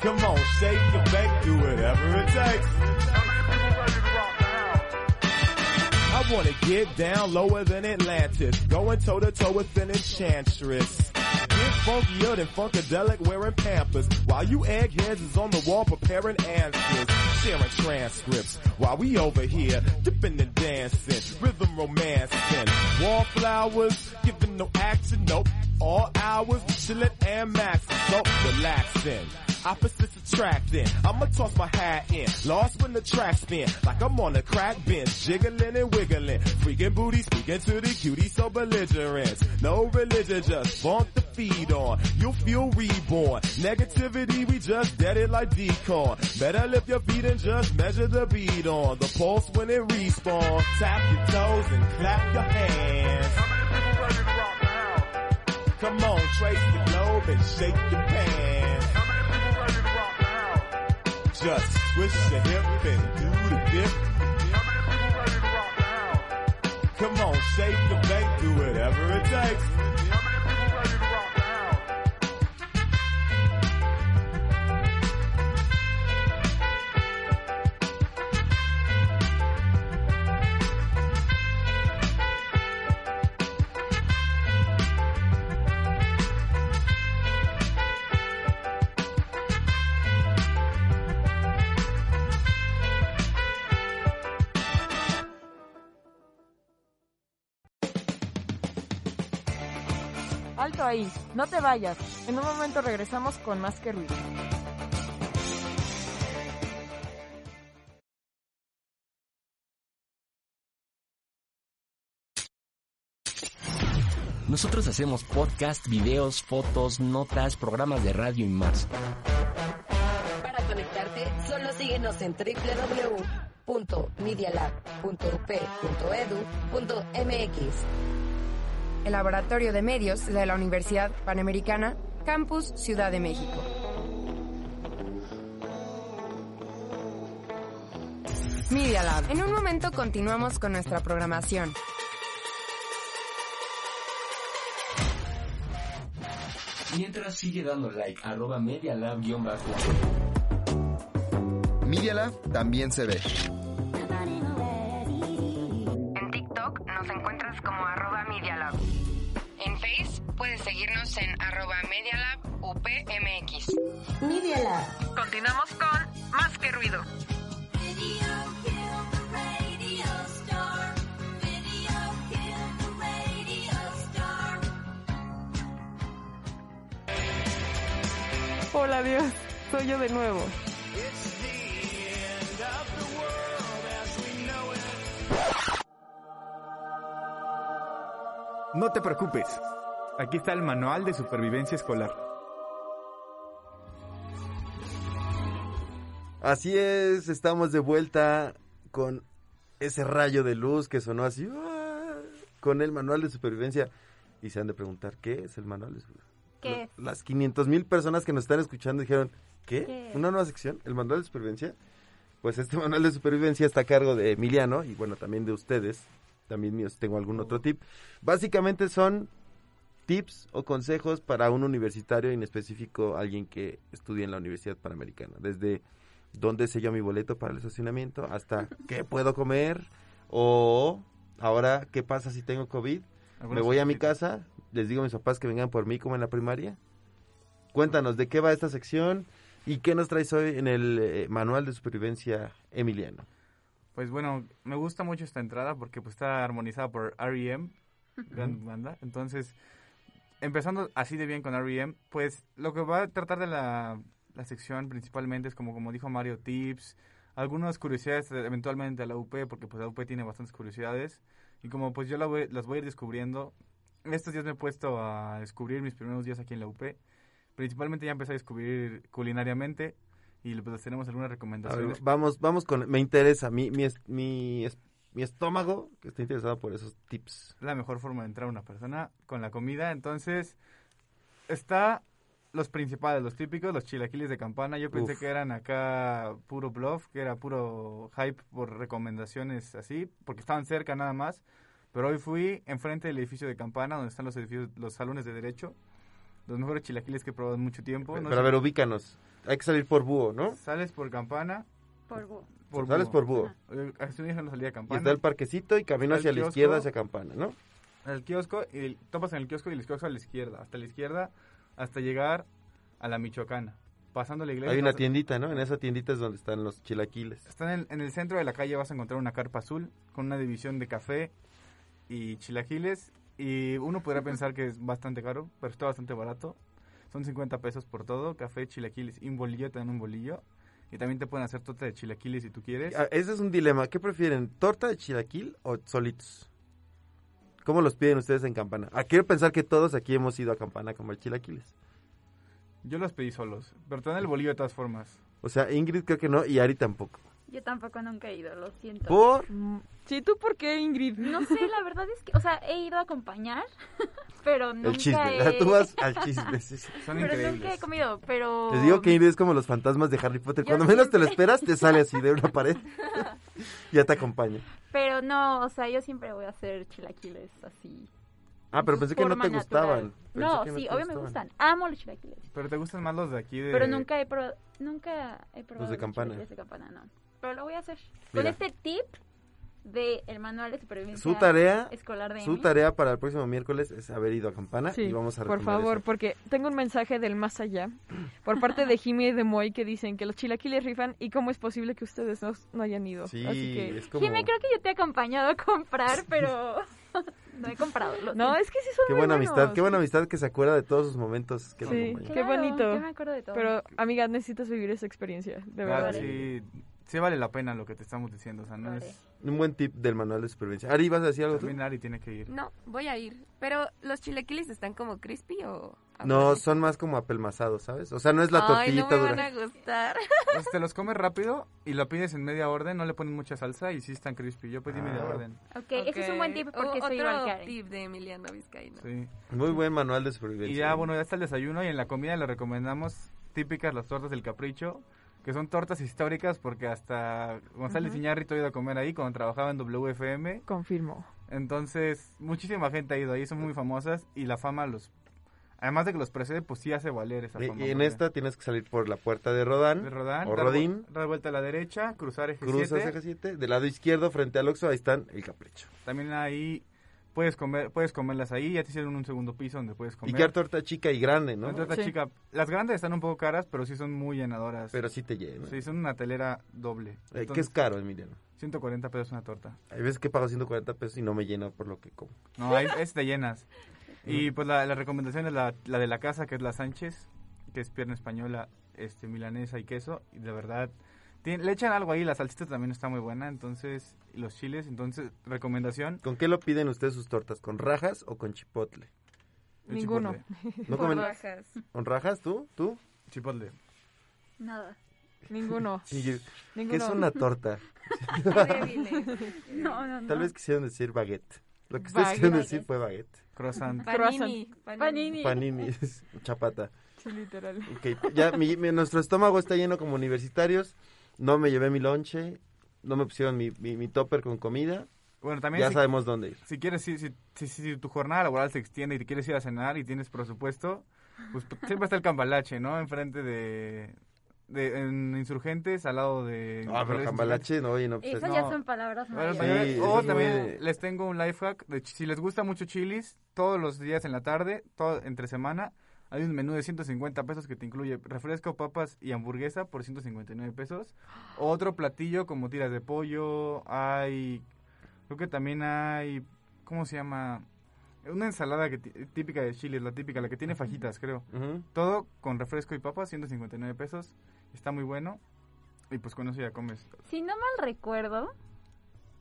Come on, shake the back, do whatever it takes. How many people ready to rock the house? I wanna get down lower than Atlantis, going toe to toe with an enchantress. Get funkier than funkadelic wearing pampers, while you eggheads is on the wall preparing answers, sharing transcripts, while we over here dipping and dancing, rhythm romancing, wallflowers, giving no action, nope, all hours, chillin' and maxing, so relaxing. Opposites attracting. I'ma toss my hat in. Lost when the track spin. Like I'm on a crack bench. Jiggling and wiggling. Freaking booty speaking to the cutie so belligerent. No religion, just funk the feed on. You'll feel reborn. Negativity, we just dead it like decoy. Better lift your feet and just measure the beat on. The pulse when it respawn. Tap your toes and clap your hands. Come on, trace the globe and shake your pants. Just twist your hip and do the dip. How many people ready to rock the house? Come on, shake the bank, do whatever it takes. Ahí, no te vayas. En un momento regresamos con más que ruido. Nosotros hacemos podcast, videos, fotos, notas, programas de radio y más. Para conectarte, solo síguenos en www.medialab.up.edu.mx. El Laboratorio de Medios de la Universidad Panamericana, Campus Ciudad de México. Media Lab. En un momento continuamos con nuestra programación. Mientras sigue dando like, arroba medialab bajo. Media Lab también se ve. Media Lab. Continuamos con Más que Ruido. Hola Dios, soy yo de nuevo. No te preocupes. Aquí está el manual de supervivencia escolar. Así es, estamos de vuelta con ese rayo de luz que sonó así, ¡ah! con el manual de supervivencia. Y se han de preguntar, ¿qué es el manual de supervivencia? ¿Qué? Las 500 mil personas que nos están escuchando dijeron, ¿qué? ¿Qué? ¿Una nueva sección? ¿El manual de supervivencia? Pues este manual de supervivencia está a cargo de Emiliano y bueno, también de ustedes. También míos, tengo algún otro tip. Básicamente son tips o consejos para un universitario, en específico alguien que estudie en la Universidad Panamericana. Desde dónde sello mi boleto para el estacionamiento hasta qué puedo comer o ahora qué pasa si tengo COVID. Me voy a mi casa, les digo a mis papás que vengan por mí como en la primaria. Cuéntanos de qué va esta sección y qué nos traes hoy en el eh, manual de supervivencia Emiliano. Pues bueno, me gusta mucho esta entrada porque pues está armonizada por R.E.M., gran banda. Entonces, empezando así de bien con R.E.M., pues lo que va a tratar de la, la sección principalmente es como, como dijo Mario, tips, algunas curiosidades eventualmente a la UP, porque pues la UP tiene bastantes curiosidades. Y como pues yo la voy- las voy a ir descubriendo, estos días me he puesto a descubrir mis primeros días aquí en la UP. Principalmente ya empecé a descubrir culinariamente y pues tenemos algunas A ver, recomendaciones. vamos, vamos con, me interesa, mi, mi, mi, mi estómago que está interesado por esos tips. la mejor forma de entrar a una persona con la comida. Entonces, está los principales, los típicos, los chilaquiles de campana. Yo pensé Uf. que eran acá puro bluff, que era puro hype por recomendaciones así, porque estaban cerca nada más. Pero hoy fui enfrente del edificio de Campana, donde están los edificios, los salones de derecho. Los mejores chilaquiles que he probado en mucho tiempo. Pero No a sé- ver, ubícanos. Hay que salir por búho, ¿no? Sales por Campana. Por búho. Por Sales por búho. Eh, Estoy dejando salida de Y Campana. está el parquecito y camino hacia el la kiosco. izquierda, hacia Campana, ¿no? El kiosco, y topas en el kiosco y el kiosco a la izquierda. Hasta la izquierda, hasta llegar a la Michoacana. Pasando la iglesia. Hay una tiendita, ¿no? En esa tiendita es donde están los chilaquiles. Está en el, en el centro de la calle, vas a encontrar una carpa azul con una división de café y chilaquiles. Y uno podría pensar que es bastante caro, pero está bastante barato. Son 50 pesos por todo, café, chilaquiles y un bolillo, te dan un bolillo. Y también te pueden hacer torta de chilaquiles si tú quieres. Ah, Ese es un dilema. ¿Qué prefieren? ¿Torta de chilaquil o solitos? ¿Cómo los piden ustedes en Campana? Ah, quiero pensar que todos aquí hemos ido a Campana a comer chilaquiles. Yo los pedí solos, pero te dan el bolillo de todas formas. O sea, Ingrid creo que no y Ari tampoco. Yo tampoco nunca he ido, lo siento. ¿Por? Sí, ¿tú por qué, Ingrid? No sé, la verdad es que, o sea, he ido a acompañar, pero nunca El chisme. he... Tú vas al chisme. sí, sí. pero nunca he comido, pero... Les digo que Ingrid es como los fantasmas de Harry Potter. Yo Cuando menos te lo esperas, te sale así de una pared. ya te acompaña. Pero no, o sea, yo siempre voy a hacer chilaquiles así. Ah, pero pensé que no te natural. gustaban. Pensé No, sí, obvio me gustan. Amo los chilaquiles. Pero te gustan más los de aquí de... Pero nunca he probado, nunca he probado de Campana. chilaquiles de campana, no. Pero lo voy a hacer. Con este tip de el manual de supervivencia Su tarea, escolar de su tarea para el próximo miércoles es haber ido a Campana Sí, y vamos a por favor, eso. porque tengo un mensaje del más allá por parte de Jimmy y de Moy que dicen que los chilaquiles rifan y cómo es posible que ustedes no, no hayan ido. Sí, Así que... es como... Jimmy, creo que yo te he acompañado a comprar, pero no he comprado. No, es que sí son Qué muy buena buenos. amistad, qué buena amistad que se acuerda de todos sus momentos. Que Sí, qué bonito. yo me acuerdo de todo. Pero, amiga, necesitas vivir esa experiencia, de Claro, verdad. sí, sí vale la pena lo que te estamos diciendo, o sea, no es... Un buen tip del manual de supervivencia. Ari, ¿vas a decir algo tú? También Ari tiene que ir. No, voy a ir. Pero, ¿los chilaquiles están como crispy o...? No, son más como apelmazados, ¿sabes? O sea, no es la Ay, no tortillita me van dura. a gustar. Pues te los comes rápido y lo pides en media orden, no le ponen mucha salsa y sí están crispy. Yo pedí media orden. Ok, ese es un buen tip porque O- soy otro igual tip de Emiliano Vizcaíno. Sí. Muy buen manual de supervivencia. Y ya, bueno, ya está el desayuno y en la comida le recomendamos típicas las tortas del capricho, que son tortas históricas porque hasta González. Iñárritu ha ido a comer ahí cuando trabajaba en WFM. Confirmo. Entonces, muchísima gente ha ido ahí, son muy famosas y la fama los... Además de que los precede, pues sí hace valer esa Y, fama. y en esta tienes que salir por la puerta de Rodán, de Rodán, o dar, Rodín, dar vuelta a la derecha, cruzar eje cruzas 7. eje 7, del lado izquierdo frente al Oxxo, ahí están el capricho. También ahí puedes comer puedes comerlas ahí, ya te hicieron un segundo piso donde puedes Y comer. qué torta chica y grande, ¿no? Una torta chica. Las grandes están un poco caras, pero sí son muy llenadoras. Pero sí te llenan. Sí, son una telera doble. Eh, ¿Qué es caro, Emiliano? 140 pesos una torta. Hay veces que pago 140 pesos y no me lleno por lo que como. No, ahí es te llenas. Y pues la, la recomendación es la, la de la casa, que es la Sánchez, que es pierna española, este milanesa y queso. Y de verdad, le echan algo ahí, la salsita también está muy buena, entonces, los chiles, entonces, recomendación. ¿Con qué lo piden ustedes sus tortas? ¿Con rajas o con chipotle? el Ninguno. chipotle. ¿No Con comen- rajas. ¿Con rajas tú? ¿Tú? Chipotle. Nada. Ninguno. Sí, ¿Qué Ninguno. es una torta? No, no, no. Tal vez quisieron decir baguette. Lo que ustedes quisieron decir fue baguette. Croissant. Panini. Panini. Panini, chapata. Sí, literal. Ok, ya mi- mi- nuestro estómago está lleno como universitarios. No me llevé mi lonche. No me pusieron mi, mi, mi topper con comida. Bueno, también Ya si- sabemos dónde ir. Si quieres, si, si, si, si tu jornada laboral se extiende y te quieres ir a cenar y tienes presupuesto, pues p- siempre está el cambalache, ¿no? Enfrente de, de en Insurgentes, al lado de... Ah, pero cambalache, no, oye, no, pues Esas es- ya son palabras Bueno, mayores. Sí, o también muy- les tengo un life hack. De, ch- si les gusta mucho chilis, todos los días en la tarde, todo, entre semana, hay un menú de 150 pesos que te incluye refresco, papas y hamburguesa por 159 pesos. Otro platillo como tiras de pollo, hay... Creo que también hay... ¿Cómo se llama? Una ensalada que ti- típica de Chile, la típica, la que tiene fajitas, creo. Todo con refresco y papas, 159 pesos. Está muy bueno. Y pues con eso ya comes. Si no mal recuerdo,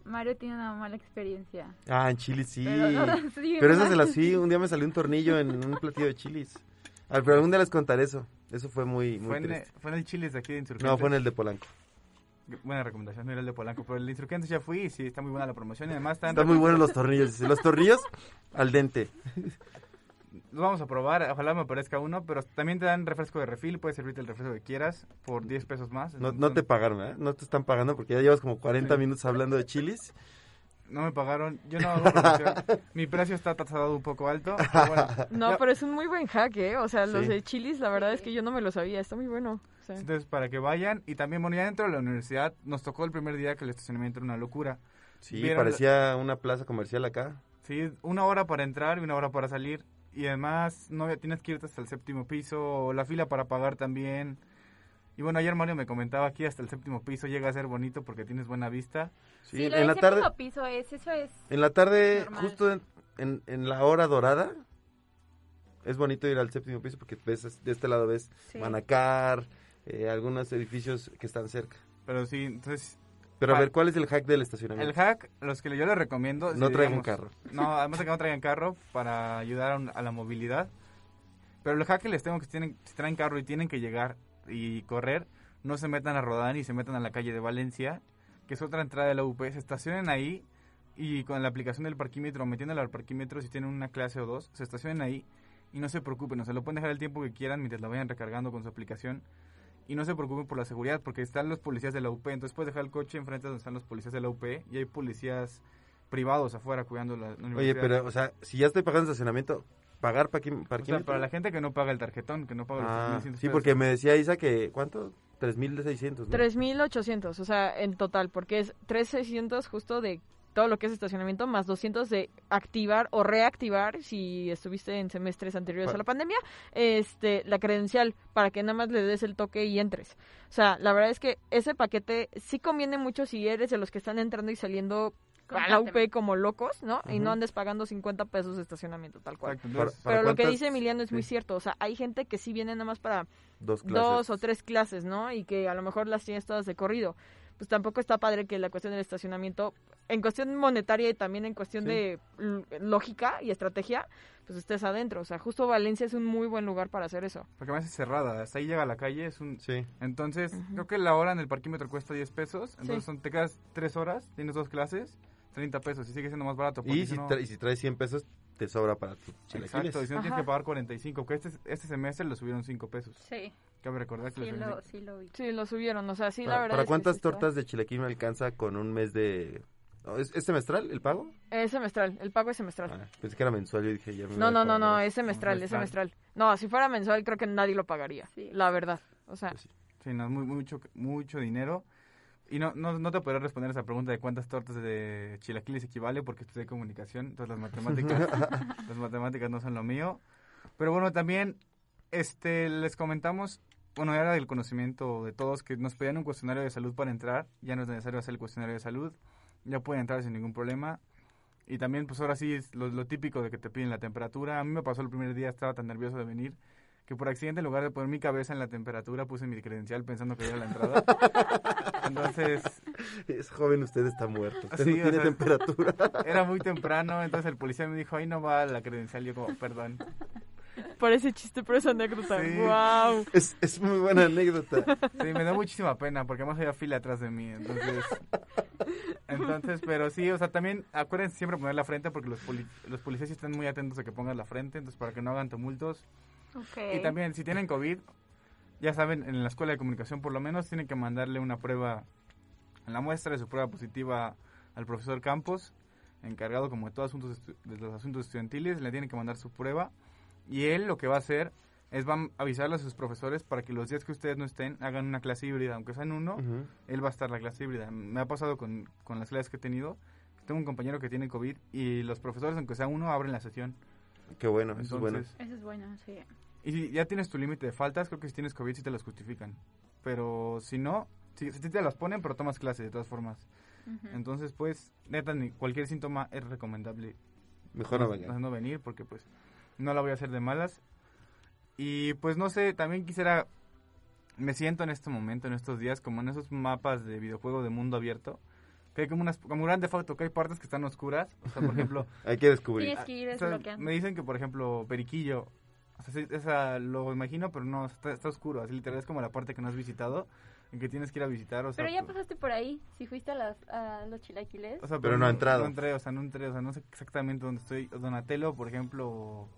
Mario tiene una mala experiencia. Ah, en chilis sí. Pero no, sí, Pero esas se las sí. Un día me salió un tornillo en un platillo de chilis. Ah, pero algún día les contaré eso. Eso fue muy, muy Fue en, triste. fue en el Chiles de aquí de Insurgentes. No, fue en el de Polanco. Buena recomendación, no era el de Polanco, pero el de Insurgentes ya fui y sí, está muy buena la promoción y además están... Están muy buenos los tornillos. dice. Los tornillos al dente. Los vamos a probar, ojalá me aparezca uno, pero también te dan refresco de refil, puedes servirte el refresco que quieras por 10 pesos más. No, no te pagaron, ¿verdad? No te están pagando porque ya llevas como 40 minutos hablando de chilis. No me pagaron, yo no hago promoción. Mi precio está tasado un poco alto. pero bueno. No, Ya- pero es un muy buen hack, ¿eh? O sea, los Sí. de chilis, la verdad es que yo no me lo sabía. Está muy bueno. O sea, Entonces, para que vayan. Y también, bueno, ya dentro de la universidad nos tocó el primer día que el estacionamiento era una locura. Sí, Vieron la- parecía una plaza comercial acá. Sí, una hora para entrar y una hora para salir. Y además, no tienes que irte hasta el séptimo piso, o la fila para pagar también. Y bueno, ayer Mario me comentaba aquí hasta el séptimo piso llega a ser bonito porque tienes buena vista. Sí, Sí, en, lo en del la tarde, séptimo piso es, eso es... en la tarde, Normal. justo en, en- en la hora dorada, es bonito ir al séptimo piso porque ves, de este lado ves Sí. Manacar, eh, algunos edificios que están cerca. Pero sí, entonces... Pero a ver, ¿cuál es el hack del estacionamiento? El hack, los que yo les recomiendo... No si traigan carro. No, además de que no traigan carro para ayudar a, un- a la movilidad. Pero el hack que les tengo que si tienen, si traen carro y tienen que llegar y correr, no se metan a Rodán y se metan a la calle de Valencia, que es otra entrada de la UP. Se estacionen ahí y con la aplicación del parquímetro, metiéndolo al parquímetro, si tienen una clase o dos, se estacionen ahí y no se preocupen, o sea, lo pueden dejar el tiempo que quieran mientras la vayan recargando con su aplicación. Y no se preocupen por la seguridad, porque están los policías de la UP. Entonces puedes dejar el coche enfrente donde están los policías de la UP y hay policías privados afuera cuidando la, la Oye, pero, o sea, si ya estoy pagando estacionamiento, ¿pagar O sea, para la gente que no paga el tarjetón, que no paga Ah, los 1.100 sí, porque me decía Isa que, ¿cuánto? 3.600, ¿no? 3.800, o sea, en total, porque es 3.600 justo de todo lo que es estacionamiento, más 200 de activar o reactivar, si estuviste en semestres anteriores a la pandemia, este la credencial, para que nada más le des el toque y entres. O sea, la verdad es que ese paquete sí conviene mucho si eres de los que están entrando y saliendo a la UP como locos, ¿no? Y no andes pagando 50 pesos de estacionamiento, tal cual. Exacto, entonces- ¿Para- para Pero lo que dice Emiliano es muy cierto, o sea, hay gente que sí viene nada más para Dos o tres clases, ¿no? Y que a lo mejor las tienes todas de corrido. Pues tampoco está padre que la cuestión del estacionamiento, en cuestión monetaria y también en cuestión Sí. de lógica y estrategia, pues estés adentro. O sea, justo Valencia es un muy buen lugar para hacer eso. Porque además es cerrada, hasta ahí llega a la calle, es un... Sí. Entonces, creo que la hora en el parquímetro cuesta 10 pesos, entonces Sí. son- te quedas 3 horas, tienes dos clases, 30 pesos, y sigue siendo más barato. Y si, no- y si traes 100 pesos, te sobra para tu. Exacto, y si no tienes Ajá. que pagar 45, que este, este semestre lo subieron 5 pesos. Sí, Cabe recordar que sí lo sí lo vi. Sí, lo subieron. O sea, sí, ¿Para, la verdad para es cuántas sí tortas de chilaquil me alcanza con un mes de... ¿Es, es semestral el pago? Es semestral, el pago es semestral. Ah, pensé que era mensual, yo dije ya me No, voy a no, no, no, es semestral, es Semestral. No, si fuera mensual creo que nadie lo pagaría, Sí. la verdad. O sea, Pues Sí, no, muy, mucho, mucho dinero. Y no, no, no te podré responder esa pregunta de cuántas tortas de chilaquiles equivale porque estudié comunicación, entonces las matemáticas, las matemáticas no son lo mío. Pero bueno, también este les comentamos, bueno, era del conocimiento de todos que nos pedían un cuestionario de salud para entrar, ya no es necesario hacer el cuestionario de salud, ya pueden entrar sin ningún problema. Y también, pues ahora sí, es lo, lo típico de que te piden la temperatura. A mí me pasó el primer día, estaba tan nervioso de venir, que por accidente, en lugar de poner mi cabeza en la temperatura, puse mi credencial pensando que era la entrada. Entonces, Es joven, usted está muerto. Usted Sí, no tiene sea, temperatura. era muy temprano, entonces el policía me dijo, ahí no va la credencial. Yo como, perdón. parece chiste, pero es anécdota. Sí. Wow. Es, es muy buena anécdota. Sí, me da muchísima pena porque además había fila atrás de mí, entonces... Entonces, pero sí, o sea, también acuérdense siempre poner la frente porque los, poli- los policías están muy atentos a que pongas la frente, entonces para que no hagan tumultos. Y también, si tienen COVID, ya saben, en la escuela de comunicación por lo menos tienen que mandarle una prueba, en la muestra de su prueba positiva al profesor Campos, encargado como de todos asuntos de los asuntos estudiantiles, le tienen que mandar su prueba. Y él lo que va a hacer es va a avisarle a sus profesores para que los días que ustedes no estén hagan una clase híbrida, aunque sea en uno, él va a estar la clase híbrida. Me ha pasado con, con las clases que he tenido. Tengo un compañero que tiene COVID y los profesores, aunque sea uno, abren la sesión. Qué bueno, eso es bueno. Eso es bueno, sí. y si ya tienes tu límite de faltas, creo que si tienes COVID sí te las justifican. Pero si no, si, si te las ponen, pero tomas clase de todas formas. Entonces, pues, neta, ni cualquier síntoma es recomendable Mejor no vengan. no venir porque, pues, no la voy a hacer de malas. Y, pues, no sé, también quisiera... Me siento en este momento, en estos días, como en esos mapas de videojuego de mundo abierto. Que hay como unas... Como Grand Theft Auto, que hay partes que están oscuras. O sea, por ejemplo... Hay que descubrir. Tienes que ir O sea, me dicen que, por ejemplo, Periquillo, o sea, esa lo imagino, pero no, está, está oscuro, así literal es como la parte que no has visitado, en que tienes que ir a visitar, o sea, Pero ya pues- pasaste por ahí, si fuiste a, las, a los chilaquiles. o sea, Pero no ha entrado. No entré, o sea, no entré, o sea, no sé exactamente dónde estoy. Donatello, por ejemplo, o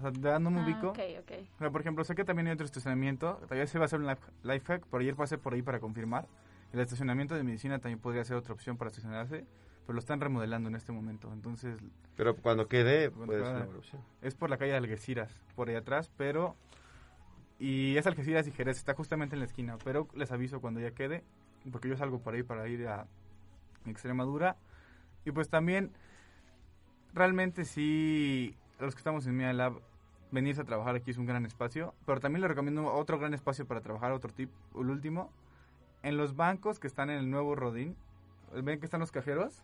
sea, de verdad no me Ah, ubico. ok, ok. O sea, por ejemplo, sé que también hay otro estacionamiento, todavía se va a hacer un life, life hack, pero ayer pasé por ahí para confirmar. El estacionamiento de medicina también podría ser otra opción para estacionarse, pero lo están remodelando en este momento. Entonces, Pero cuando quede, Cuando puede ser una opción. es por la calle de Algeciras, por ahí atrás, pero... Y es Algeciras y Jerez, está justamente en la esquina, pero les aviso cuando ya quede, porque yo salgo por ahí para ir a Extremadura. Y pues también, realmente sí, los que estamos en Media Lab, venirse a trabajar aquí es un gran espacio, pero también les recomiendo otro gran espacio para trabajar, otro tip, el último, en los bancos que están en el nuevo Rodín, ¿ven que están los cajeros?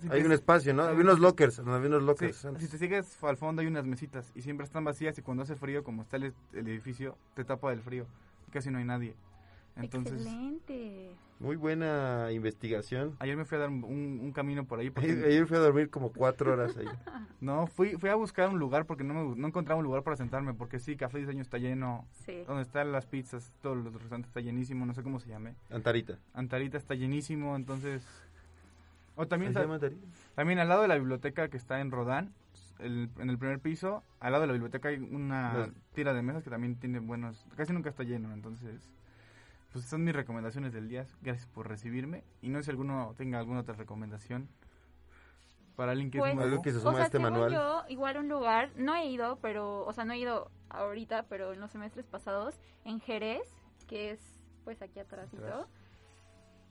Si Hay te- un espacio, ¿no? hay Había unos lockers, había unos lockers. Sí, si te sigues al fondo hay unas mesitas y siempre están vacías y cuando hace frío, como está el, el edificio, te tapa del frío. Casi no hay nadie. Entonces, Excelente. Muy buena investigación. ayer me fui a dar un, un camino por ahí. porque- Ayer fui a dormir como cuatro horas ahí. No, fui, fui a buscar un lugar porque no, me, no encontraba un lugar para sentarme. Porque sí, Café Diseño está lleno. Sí. Donde están las pizzas, todos los restaurantes está llenísimo. No sé cómo se llame. Antarita. Antarita está llenísimo. Entonces. O también, ¿Ahí se sa- llama Antarita? también al lado de la biblioteca que está en Rodán, el- en el primer piso, al lado de la biblioteca hay una tira de mesas que también tiene buenos. Casi nunca está lleno. Entonces. Pues son mis recomendaciones del día. Gracias por recibirme. Y no sé si alguno tenga alguna otra recomendación para alguien que Pues, es nuevo. Algo que se o suma a este según manual. yo, igual un lugar, no he ido, pero, o sea, no he ido ahorita, pero en los semestres pasados, en Jerez, que es pues aquí atrásito. Atrás.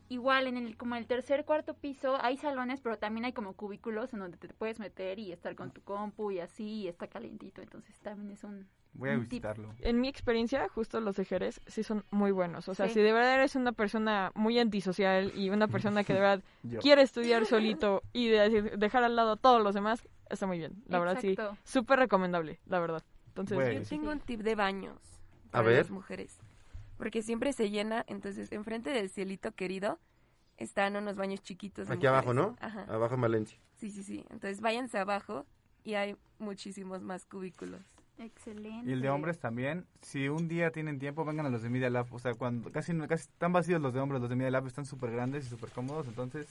Igual en el como el tercer cuarto piso hay salones, pero también hay como cubículos en donde te puedes meter y estar con tu compu y así, y está calientito, entonces también es un Voy a tip. visitarlo. En mi experiencia, justo los de Jerez sí son muy buenos. O sea, Sí. si de verdad eres una persona muy antisocial y una persona que de verdad quiere estudiar solito y de- dejar al lado a todos los demás, está muy bien. La verdad, sí. Súper recomendable, la verdad. Entonces. Yo tengo un tip de baños A para ver. las mujeres. Porque siempre se llena, entonces enfrente del cielito querido están unos baños chiquitos. Aquí abajo. ¿no? Ajá. Abajo en Valencia. Sí, sí, sí. Entonces váyanse abajo y hay muchísimos más cubículos. Excelente. Y el de hombres también. Si un día tienen tiempo, vengan a los de Media Lab. O sea, cuando casi, no- casi están vacíos los de hombres, los de Media Lab están súper grandes y súper cómodos. Entonces,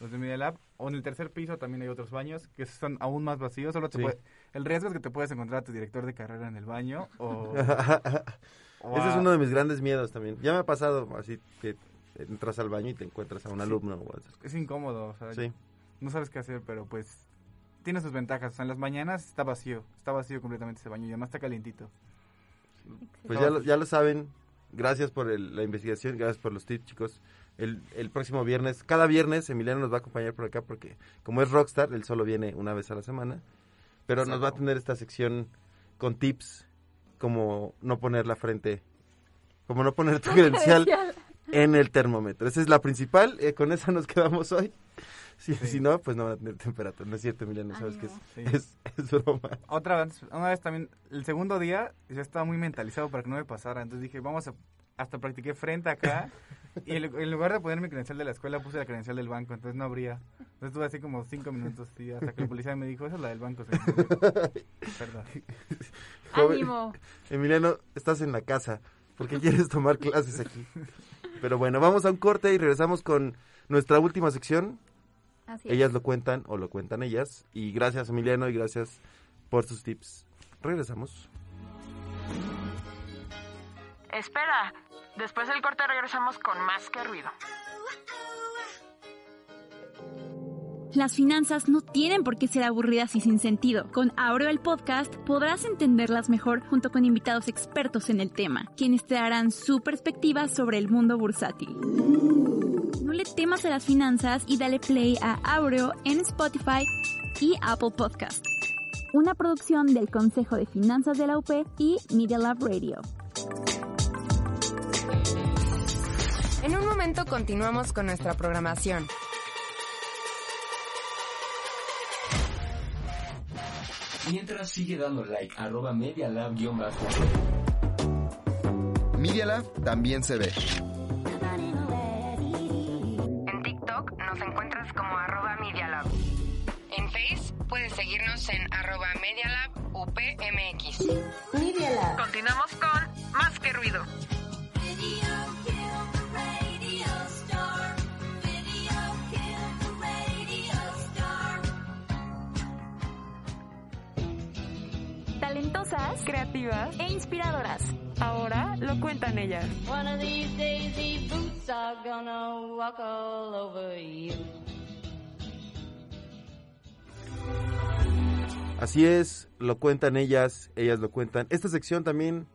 los de Media Lab. O en el tercer piso también hay otros baños que son aún más vacíos. Solo te Sí. puede- el riesgo es que te puedes encontrar a tu director de carrera en el baño. O, o Ese es uno de mis grandes miedos también. Ya me ha pasado así que entras al baño y te encuentras a un alumno o esas cosas. Es incómodo. O sea, Sí. no sabes qué hacer, pero pues tiene sus ventajas. O sea, en las mañanas está vacío. Está vacío completamente ese baño y además está calientito. Pues ya lo, ya lo saben. Gracias por el- la investigación, gracias por los tips, chicos. El, el próximo viernes, cada viernes, Emiliano nos va a acompañar por acá porque como es rockstar, él solo viene una vez a la semana. Pero nos va a tener esta sección con tips como no poner la frente, como no poner tu credencial en el termómetro. Esa es la principal, eh, con esa nos quedamos hoy. Si, Sí. si no, pues no va a tener temperatura. No es cierto, Emiliano, sabes que es, Sí. es, es broma. Otra vez, una vez también, el segundo día, yo estaba muy mentalizado para que no me pasara. Entonces dije, vamos a, hasta practiqué frente acá. y en, en lugar de poner mi credencial de la escuela, puse la credencial del banco. Entonces no habría. Entonces estuve así como cinco minutos, sí, hasta que el policía me dijo, esa es la del banco. señor". Perdón. Joven- Ánimo. Emiliano, estás en la casa. ¿Por qué quieres tomar clases aquí? Pero bueno, vamos a un corte y regresamos con nuestra última sección. Así es. Ellas lo cuentan o lo cuentan ellas. Y gracias, Emiliano, y gracias por sus tips. Regresamos. Espera, después del corte regresamos con más que ruido. Las finanzas no tienen por qué ser aburridas y sin sentido. Con Aureo el podcast podrás entenderlas mejor junto con invitados expertos en el tema, quienes te darán su perspectiva sobre el mundo bursátil. No le temas a las finanzas y dale play a Aureo en Spotify y Apple Podcast. Una producción del Consejo de Finanzas de la UP y Media Lab Radio. En un momento continuamos con nuestra programación. Mientras sigue dando like, arroba media lab. Media Lab también se ve. Media Lab UPMX. Media Lab. Continuamos con más que ruido. Talentosas, Creativas. e inspiradoras. Ahora lo cuentan ellas. One of these days, these boots are gonna walk all over you. Así es, lo cuentan ellas, ellas lo cuentan. Esta sección también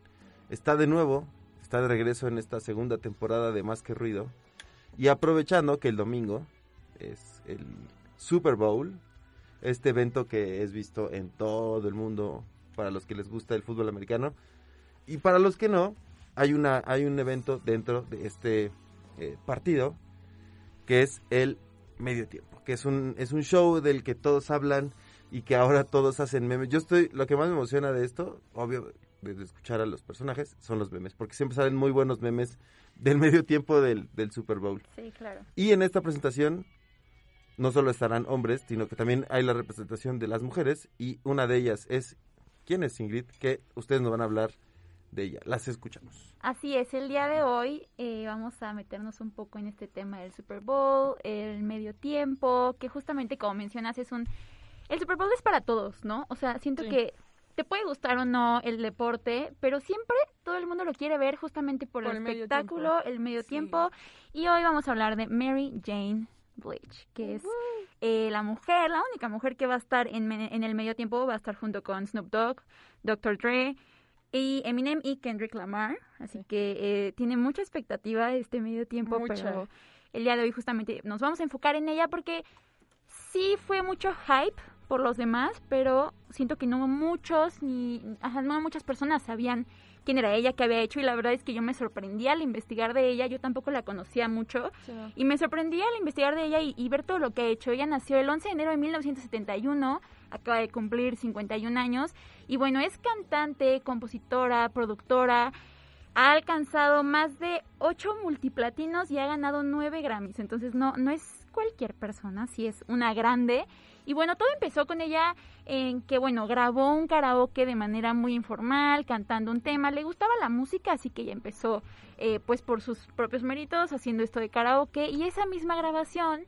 está de nuevo, está de regreso en esta segunda temporada de Más que Ruido. Y aprovechando que el domingo es el Super Bowl, este evento que es visto en todo el mundo para los que les gusta el fútbol americano. Y para los que no, hay, una, hay un evento dentro de este eh, partido que es el medio tiempo, que es un, es un show del que todos hablan y que ahora todos hacen memes. Yo estoy, lo que más me emociona de esto, obvio, de escuchar a los personajes, son los memes, porque siempre salen muy buenos memes del medio tiempo del, del Super Bowl. Sí, claro. Y en esta presentación no solo estarán hombres, sino que también hay la representación de las mujeres y una de ellas es, ¿quién es Ingrid? Que ustedes nos van a hablar de ella. Las escuchamos. Así es, el día de hoy eh, vamos a meternos un poco en este tema del Super Bowl, el medio tiempo, que justamente como mencionas es un... El Super Bowl es para todos, ¿no? O sea, siento Sí. que te puede gustar o no el deporte, pero siempre todo el mundo lo quiere ver justamente por, Por el espectáculo, el medio tiempo. Y hoy vamos a hablar de Mary Jane Blige, que es eh, la mujer, la única mujer que va a estar en, en el medio tiempo, va a estar junto con Snoop Dogg, Dr. Dre, y Eminem y Kendrick Lamar. Así que eh, tiene mucha expectativa este medio tiempo, Mucha. pero el día de hoy justamente nos vamos a enfocar en ella porque sí fue mucho hype por los demás, pero siento que no muchos ni ajá, no muchas personas sabían quién era ella, qué había hecho y la verdad es que yo me sorprendí al investigar de ella, yo tampoco la conocía mucho y me sorprendí al investigar de ella y, y ver todo lo que ha hecho. Ella nació el 11 de enero de 1971, acaba de cumplir 51 años y bueno, es cantante, compositora, productora, ha alcanzado más de 8 multiplatinos y ha ganado 9 Grammys. Entonces no, no es cualquier persona, sí es una grande. Y bueno, todo empezó con ella en que, bueno, grabó un karaoke de manera muy informal, cantando un tema. Le gustaba la música, así que ella empezó, eh, pues por sus propios méritos, haciendo esto de karaoke. Y esa misma grabación,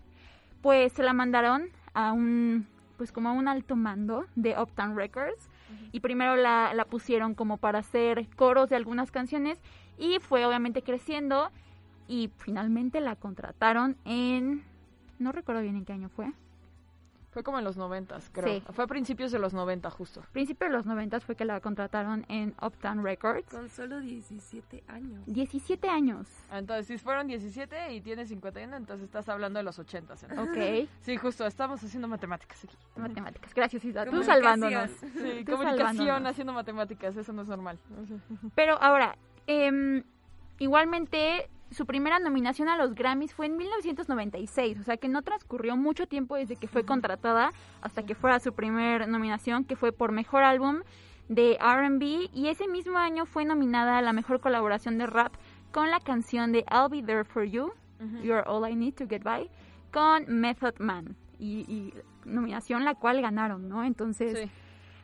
pues se la mandaron a un, pues como a un alto mando de Uptown Records y primero la, la pusieron como para hacer coros de algunas canciones y fue obviamente creciendo y finalmente la contrataron en no recuerdo bien en qué año fue Fue como en los noventas, creo. Sí. Fue a principios de los 90 justo. principio de los noventas fue que la contrataron en Uptown Records Con solo 17 años. 17 años Entonces, si fueron 17 y tiene 51, entonces estás hablando de los 80. ¿no? Ok. Sí, justo, estamos haciendo matemáticas aquí. matemáticas gracias Isa tú salvándonos Sí, Tú comunicación salvándonos. haciendo matemáticas, eso no es normal. Pero ahora, em, igualmente, su primera nominación a los Grammys fue en 1996, o sea que no transcurrió mucho tiempo desde que fue contratada hasta que fuera su primer nominación, que fue por Mejor Álbum de RB, y ese mismo año fue nominada a la Mejor Colaboración de Rap con la canción de I'll Be There For You, You're All I Need to Get By, con Method Man, y, y nominación la cual ganaron, ¿no? Entonces,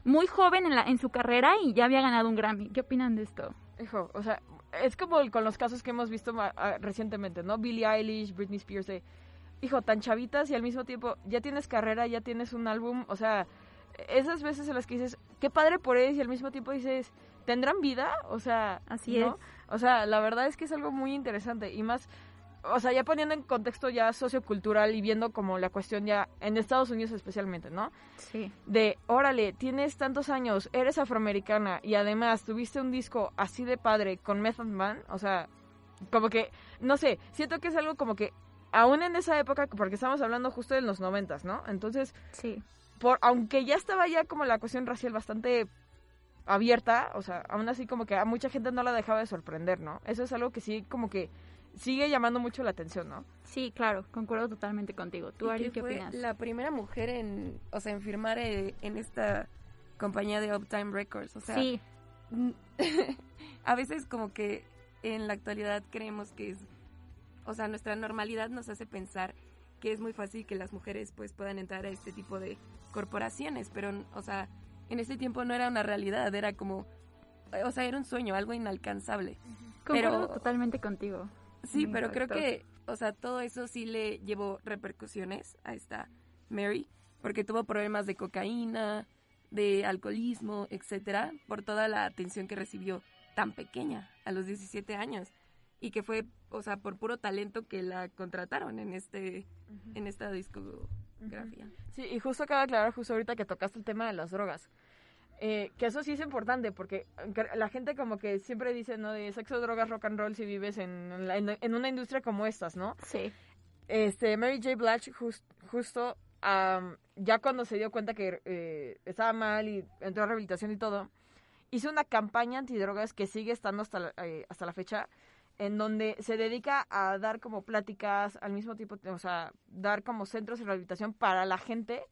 muy joven en, la, en su carrera y ya había ganado un Grammy. ¿Qué opinan de esto? Hijo, o sea, es como con los casos que hemos visto ah, recientemente, ¿no? Billie Eilish, Britney Spears, de, hijo, tan chavitas y al mismo tiempo ya tienes carrera, ya tienes un álbum, o sea, esas veces en las que dices, qué padre por ellos y al mismo tiempo dices, ¿tendrán vida? O sea, Así ¿no? es. O sea, la verdad es que es algo muy interesante y más, o sea, ya poniendo en contexto ya sociocultural y viendo como la cuestión ya en Estados Unidos especialmente, ¿no? Sí. de, órale, tienes tantos años, eres afroamericana y además tuviste un disco así de padre con Method Man, o sea, como que, no sé, siento que es algo como que, aún en esa época, porque estamos hablando justo de los noventas, ¿no? Entonces, sí. por, aunque ya estaba ya como la cuestión racial bastante abierta, o sea, aún así como que a mucha gente no la dejaba de sorprender, ¿no? Eso es algo que sí como que sigue llamando mucho la atención, ¿no? Sí, claro, concuerdo totalmente contigo. ¿Tú, Ari, que qué fue opinas? la primera mujer en, o sea, en firmar eh, en esta compañía de Uptime Records, o sea, Sí. a veces como que en la actualidad creemos que es, o sea, nuestra normalidad nos hace pensar que es muy fácil que las mujeres pues puedan entrar a este tipo de corporaciones, pero, o sea, en ese tiempo no era una realidad, era como, o sea, era un sueño, algo inalcanzable. Concuerdo Pero totalmente contigo. Sí, Me pero creo que, o sea, todo eso sí le llevó repercusiones a esta Mary, porque tuvo problemas de cocaína, de alcoholismo, etcétera, por toda la atención que recibió tan pequeña, a los 17 años, y que fue, o sea, por puro talento que la contrataron en este, en esta disco, Grafía. Sí, y justo acaba de aclarar justo ahorita que tocaste el tema de las drogas. Eh, que eso sí es importante porque que la gente como que siempre dice, ¿no? De sexo, drogas, rock and roll si vives en, la- en, una industria como estas, ¿no? Sí. Este, Mary J. Blige jus- justo am, ya cuando se dio cuenta que eh, estaba mal y entró a rehabilitación y todo, hizo una campaña antidrogas que sigue estando hasta la, eh, hasta la fecha, en donde se dedica a dar como pláticas al mismo tiempo, o sea, dar como centros de rehabilitación para la gente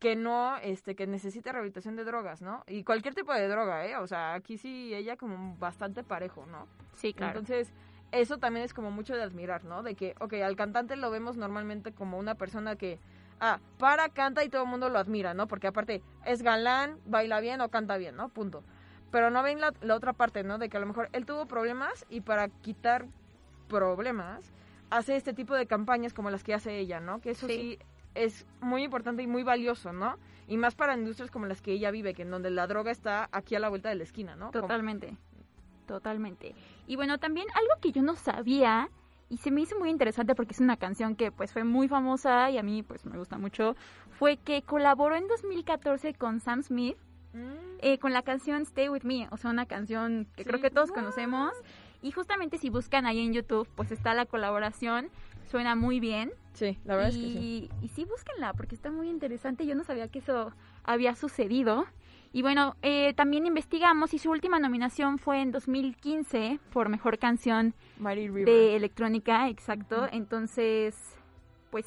que no, este, que necesite rehabilitación de drogas, ¿no? Y cualquier tipo de droga, ¿eh? O sea, aquí sí ella como bastante parejo, ¿no? Sí, claro. Entonces, eso también es como mucho de admirar, ¿no? De que, ok, al cantante lo vemos normalmente como una persona que, ah, para, canta y todo el mundo lo admira, ¿no? Porque aparte es galán, baila bien o canta bien, ¿no? Punto. Pero no ven la, la otra parte, ¿no? De que a lo mejor él tuvo problemas y para quitar problemas hace este tipo de campañas como las que hace ella, ¿no? Que eso sí, es muy importante y muy valioso, ¿no? Y más para industrias como las que ella vive, que en donde la droga está aquí a la vuelta de la esquina, ¿no? Como- Totalmente. Totalmente. Y bueno, también algo que yo no sabía y se me hizo muy interesante porque es una canción que pues fue muy famosa y a mí pues me gusta mucho, fue que colaboró en 2014 con Sam Smith eh, con la canción Stay With Me, o sea, una canción que creo que todos conocemos. Y justamente si buscan ahí en YouTube, pues está la colaboración, suena muy bien. Sí, la verdad y, es que sí. Y sí, búsquenla, porque está muy interesante. Yo no sabía que eso había sucedido. Y bueno, eh, también investigamos y su última nominación fue en 2015 por Mejor Canción de Electrónica, exacto. Entonces, pues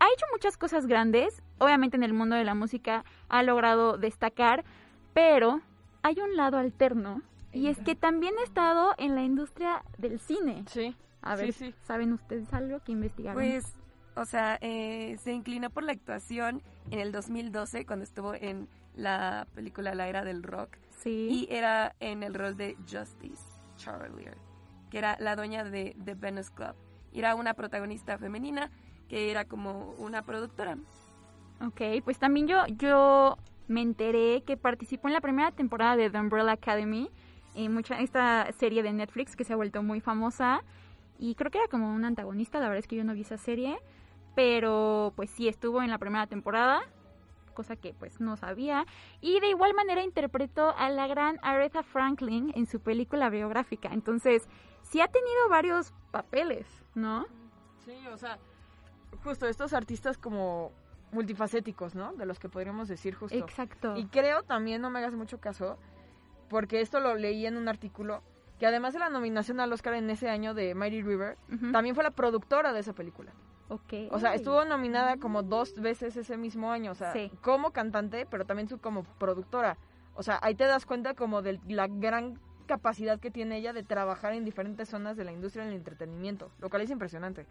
ha hecho muchas cosas grandes. Obviamente en el mundo de la música ha logrado destacar, pero hay un lado alterno. Y es que también ha estado en la industria del cine. Sí. A ver, sí. ¿saben ustedes algo que investigaron? Pues, o sea, eh, se inclinó por la actuación en el 2012 cuando estuvo en la película La Era del Rock. Sí. Y era en el rol de Justice Charlier, que era la dueña de The Venus Club. Era una protagonista femenina que era como una productora. Ok, pues también yo, yo me enteré que participó en la primera temporada de The Umbrella Academy, en mucha, esta serie de Netflix que se ha vuelto muy famosa. Y creo que era como un antagonista, la verdad es que yo no vi esa serie. Pero pues sí, estuvo en la primera temporada, cosa que pues no sabía. Y de igual manera interpretó a la gran Aretha Franklin en su película biográfica. Entonces, sí ha tenido varios papeles, ¿no? Sí, o sea, justo estos artistas como multifacéticos, ¿no? De los que podríamos decir justo. Exacto. Y creo también, no me hagas mucho caso, porque esto lo leí en un artículo, que además de la nominación al Oscar en ese año de Mighty River, también fue la productora de esa película. Ok. O sea, estuvo nominada como dos veces ese mismo año, o sea, Sí. como cantante, pero también su como productora. O sea, ahí te das cuenta como de la gran capacidad que tiene ella de trabajar en diferentes zonas de la industria del entretenimiento, lo cual es impresionante.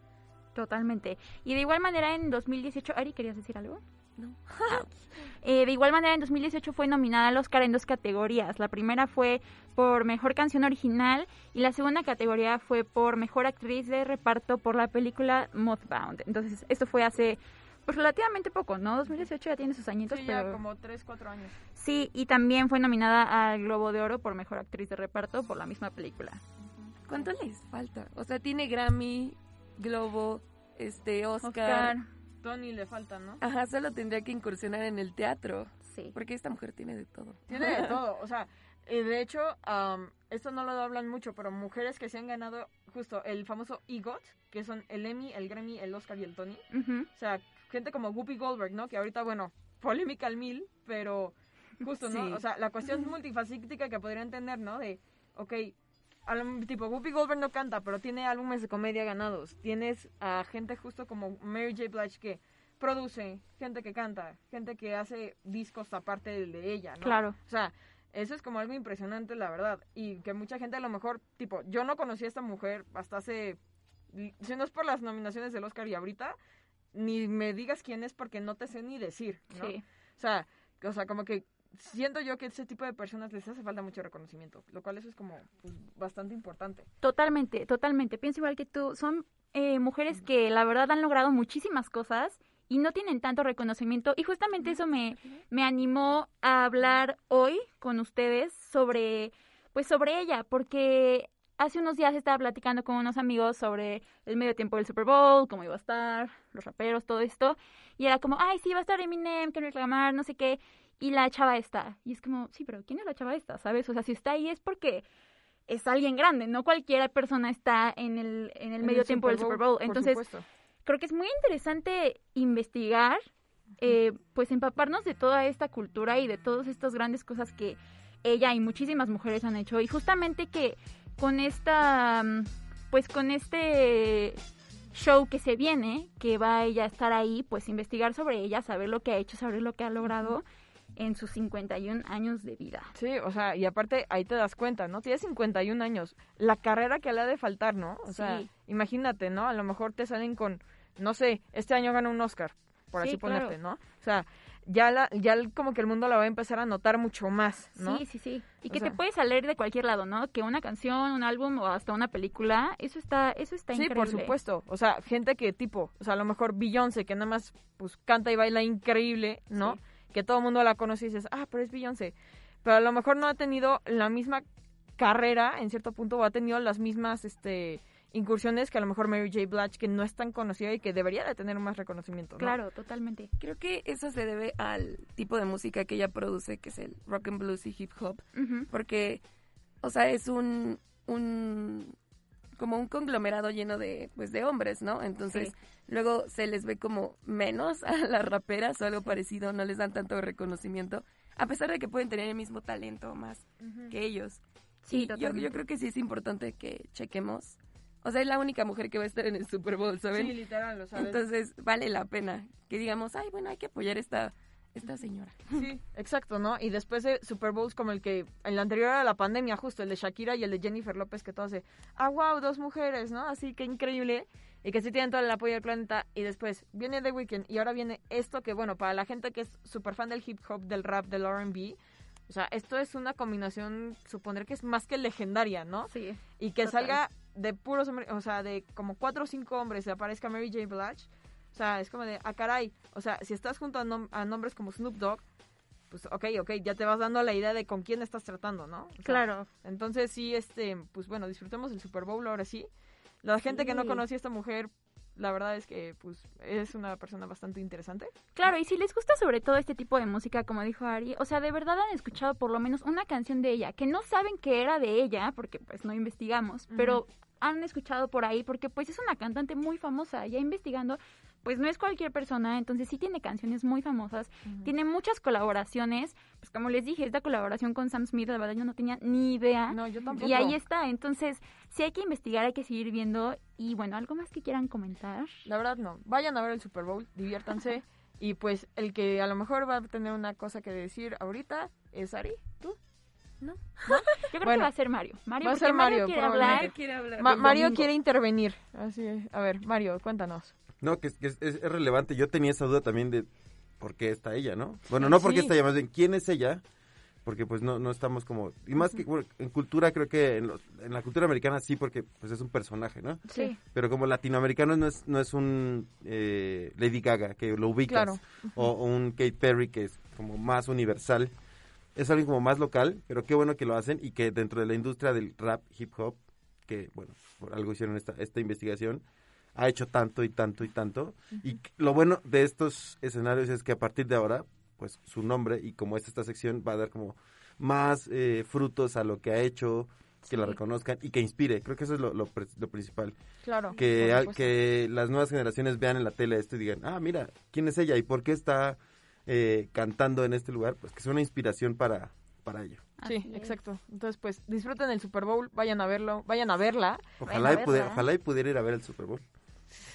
Totalmente. Y de igual manera en 2018, Ari, ¿querías decir algo? No. Eh, de igual manera en 2018 fue nominada al Oscar en dos categorías. La primera fue por Mejor Canción Original y la segunda categoría fue por Mejor Actriz de Reparto por la película Mothbound. Entonces, esto fue hace pues relativamente poco, ¿no? 2018 ya tiene sus añitos, Sí, pero... ya como 3, 4 años. Sí, y también fue nominada al Globo de Oro por Mejor Actriz de Reparto por la misma película. ¿Cuánto les falta? O sea, tiene Grammy, Globo, este, Oscar. Oscar. Tony le falta, ¿no? Ajá, solo tendría que incursionar en el teatro. Sí. Porque esta mujer tiene de todo. Tiene de todo, o sea, eh, de hecho, am, esto no lo hablan mucho, pero mujeres que se han ganado justo el famoso EGOT, que son el Emmy, el Grammy, el Oscar y el Tony. O sea, gente como Whoopi Goldberg, ¿no? Que ahorita, bueno, polémica al mil, pero justo, ¿no? Sí. O sea, la cuestión multifacética que podrían tener, ¿no? De, ok, tipo, Whoopi Goldberg no canta, pero tiene álbumes de comedia ganados. Tienes a gente justo como Mary J. Blige que produce, gente que canta, gente que hace discos aparte del de ella, ¿no? Claro. O sea, eso es como algo impresionante, la verdad. Y que mucha gente a lo mejor, tipo, yo no conocí a esta mujer hasta hace, si no es por las nominaciones del Oscar y ahorita, ni me digas quién es porque no te sé ni decir, ¿no? Sí. O sea, o sea, como que siento yo que ese tipo de personas les hace falta mucho reconocimiento, lo cual eso es como pues, bastante importante. Totalmente, totalmente. Pienso igual que tú. Son eh, mujeres que la verdad han logrado muchísimas cosas y no tienen tanto reconocimiento. Y justamente eso me, me animó a hablar hoy con ustedes sobre, pues sobre ella, porque hace unos días estaba platicando con unos amigos sobre el medio tiempo del Super Bowl, cómo iba a estar, los raperos, todo esto. Y era como, ay, sí, va a estar Eminem, Kendrick Lamar, no sé qué. Y la chava está. Y es como, sí, pero ¿quién es la chava esta? ¿Sabes? O sea, si está ahí es porque es alguien grande, no cualquier persona está en el, en el En medio el tiempo del Super Bowl, Entonces, supuesto. creo que es muy interesante investigar, eh, pues empaparnos de toda esta cultura y de todas estas grandes cosas que ella y muchísimas mujeres han hecho. Y justamente que con esta, mm, pues con este show que se viene, que va ella a estar ahí, pues investigar sobre ella, saber lo que ha hecho, saber lo que ha logrado en sus 51 años de vida. Sí, o sea, y aparte ahí te das cuenta, ¿no? Tiene 51 años. La carrera que le ha de faltar, ¿no? O sea, Sí. imagínate, ¿no? A lo mejor te salen con, no sé, este año gana un Oscar, por Sí, así claro. ponerte, ¿no? O sea, ya, la, ya como que el mundo la va a empezar a notar mucho más, ¿no? Sí, sí, sí. Y O que sea- te puede salir de cualquier lado, ¿no? Que una canción, un álbum o hasta una película, eso está, eso está Sí, increíble. por supuesto. O sea, gente que tipo, o sea, a lo mejor Beyoncé, que nada más pues canta y baila increíble, ¿no? Que todo el mundo la conoce y dices, ah, pero es Beyoncé. Pero a lo mejor no ha tenido la misma carrera en cierto punto o ha tenido las mismas este incursiones que a lo mejor Mary J. Blige, que no es tan conocida y que debería de tener más reconocimiento, ¿no? Claro, totalmente. Creo que eso se debe al tipo de música que ella produce, que es el rock and blues y hip hop, porque, o sea, es un, un como un conglomerado lleno de, pues, de hombres, ¿no? Entonces, Sí. luego se les ve como menos a las raperas o algo parecido, no les dan tanto reconocimiento, a pesar de que pueden tener el mismo talento más que ellos. Sí, yo, yo creo que sí es importante que chequemos. O sea, es la única mujer que va a estar en el Super Bowl, ¿saben? Sí, literal, o sea, Entonces, vale la pena que digamos, ay, bueno, hay que apoyar esta, esta señora. Sí, exacto, ¿no? Y después de Super Bowls como el que, el anterior a la pandemia, justo, el de Shakira y el de Jennifer López, que todo hace, ah, wow, dos mujeres, ¿no? Así que increíble. Y que sí tienen todo el apoyo del planeta. Y después viene The Weeknd y ahora viene esto que, bueno, para la gente que es súper fan del hip hop, del rap, del RB, o sea, esto es una combinación, supondré que es más que legendaria, ¿no? Sí. Y que total. salga de puros hombres, o sea, de como cuatro o cinco hombres y aparezca Mary J. Blige. O sea, es como de, ah, caray. O sea, si estás junto a, nom- a nombres como Snoop Dogg, pues ok, ok, ya te vas dando la idea de con quién estás tratando, ¿no? O sea, Claro. Entonces sí, este, pues bueno, disfrutemos el Super Bowl ahora sí. La gente que no conocía a esta mujer, la verdad es que pues es una persona bastante interesante. Claro, y si les gusta sobre todo este tipo de música, como dijo Ari, o sea, de verdad han escuchado por lo menos una canción de ella, que no saben que era de ella, porque pues no investigamos, pero han escuchado por ahí, porque pues es una cantante muy famosa, ya investigando, pues no es cualquier persona, entonces sí tiene canciones muy famosas, tiene muchas colaboraciones, pues como les dije, esta colaboración con Sam Smith, la verdad yo no tenía ni idea. No, yo tampoco. Y ahí está, entonces sí hay que investigar, hay que seguir viendo, y bueno, algo más que quieran comentar. La verdad no. Vayan a ver el Super Bowl, diviértanse. y pues el que a lo mejor va a tener una cosa que decir ahorita es Ari. ¿Tú? ¿No? Yo creo Bueno, que va a ser Mario. Mario va a ser Mario, quiere hablar. Ma- del Mario quiere intervenir. Así es. A ver, Mario, cuéntanos. No, que, es, que es, es relevante. Yo tenía esa duda también de por qué está ella, ¿no? Bueno, no por qué Sí. está ella, más bien quién es ella. Porque pues no, no estamos como... Y más que bueno, en cultura, creo que en, los- en la cultura americana sí, porque pues es un personaje, ¿no? Sí. Pero como latinoamericano no es, no es un eh, Lady Gaga que lo ubicas. Claro. O, o un Kate Perry que es como más universal. Es alguien como más local, pero qué bueno que lo hacen y que dentro de la industria del rap, hip hop, que bueno, por algo hicieron esta, esta investigación, ha hecho tanto y tanto y tanto. Y lo bueno de estos escenarios es que a partir de ahora, pues su nombre y como es esta sección va a dar como más eh, frutos a lo que ha hecho, que la reconozcan y que inspire. Creo que eso es lo, lo, lo principal. Claro, Que, que las nuevas generaciones vean en la tele esto y digan, ah, mira, ¿quién es ella y por qué está eh, cantando en este lugar? Pues que es una inspiración para, para ello. Sí, exacto. Entonces, pues disfruten el Super Bowl, vayan a verlo, vayan a verla. Ojalá y, pudiera, ojalá y pudiera ir a ver el Super Bowl.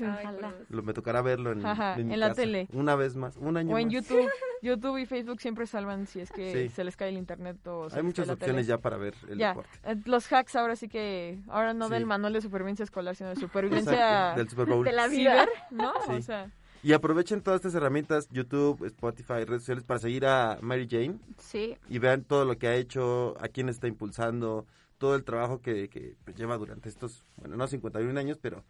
Ojalá. Lo, me tocará verlo en, Ajá, en mi en la casa. tele. Una vez más, un año O en más. YouTube. YouTube y Facebook siempre salvan si es que Sí. se les cae el internet o se Hay les muchas cae la opciones tele. ya para ver el Ya, deporte. eh, los hacks ahora sí que, ahora no Sí. del manual de supervivencia escolar, sino de supervivencia Exacto, del Super Bowl. de la vida, ¿no? Sí. O sea, Y aprovechen todas estas herramientas, YouTube, Spotify, redes sociales, para seguir a Mary Jane. Sí. Y vean todo lo que ha hecho, a quién está impulsando, todo el trabajo que, que, lleva durante estos, bueno, no 51 años, pero,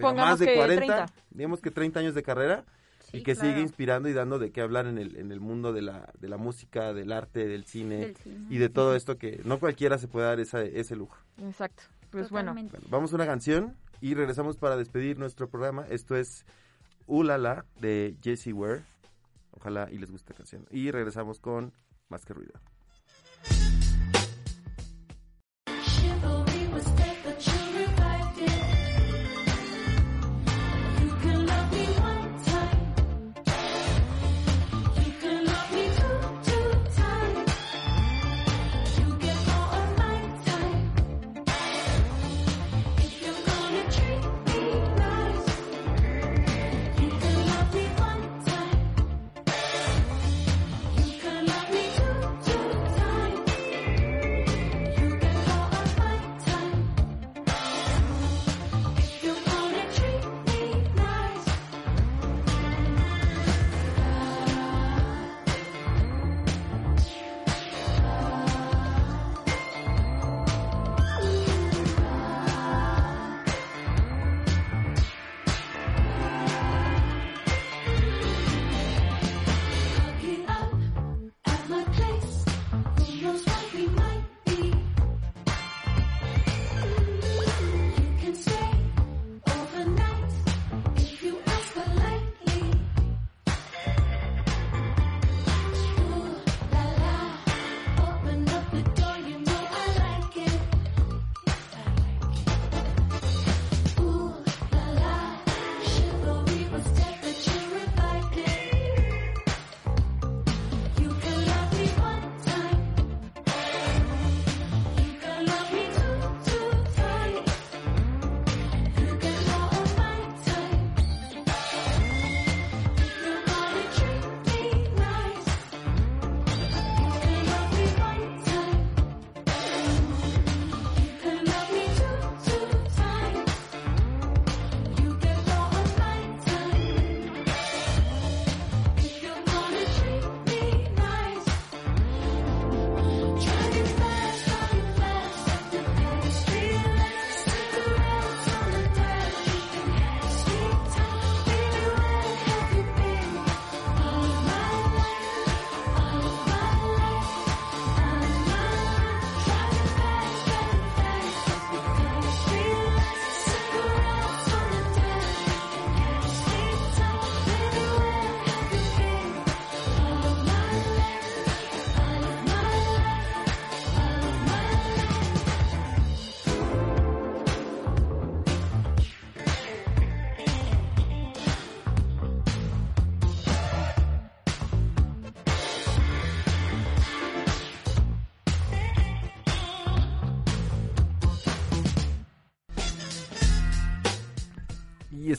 pero Pongamos más de que 40, 30. digamos que 30 años de carrera. y que sigue inspirando y dando de qué hablar en el, en el mundo de la, de la música, del arte, del cine, Del cine. y de todo esto que no cualquiera se puede dar esa, ese lujo. Exacto. Pues bueno. Bueno, vamos a una canción y regresamos para despedir nuestro programa. Esto es Ulala de Jessie Ware. Ojalá y les guste la canción. Y regresamos con Más que Ruido.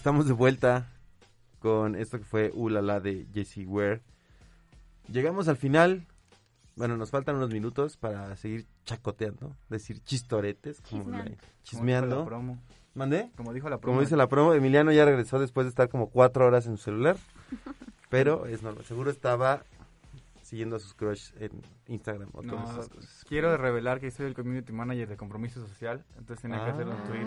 Estamos de vuelta con esto que fue Ulala de Jessie Ware. Llegamos al final. Bueno, nos faltan unos minutos para seguir chacoteando, decir chistoretes, como Chismeando. Como dijo chismeando. la promo. ¿Mandé? Como dijo la promo. Como dice la promo, Emiliano ya regresó después de estar como cuatro horas en su celular. Pero es normal, seguro estaba siguiendo a sus crush en Instagram o No, todas esas cosas. quiero revelar que soy el community manager de Compromiso Social, entonces tenía que hacer un tweet.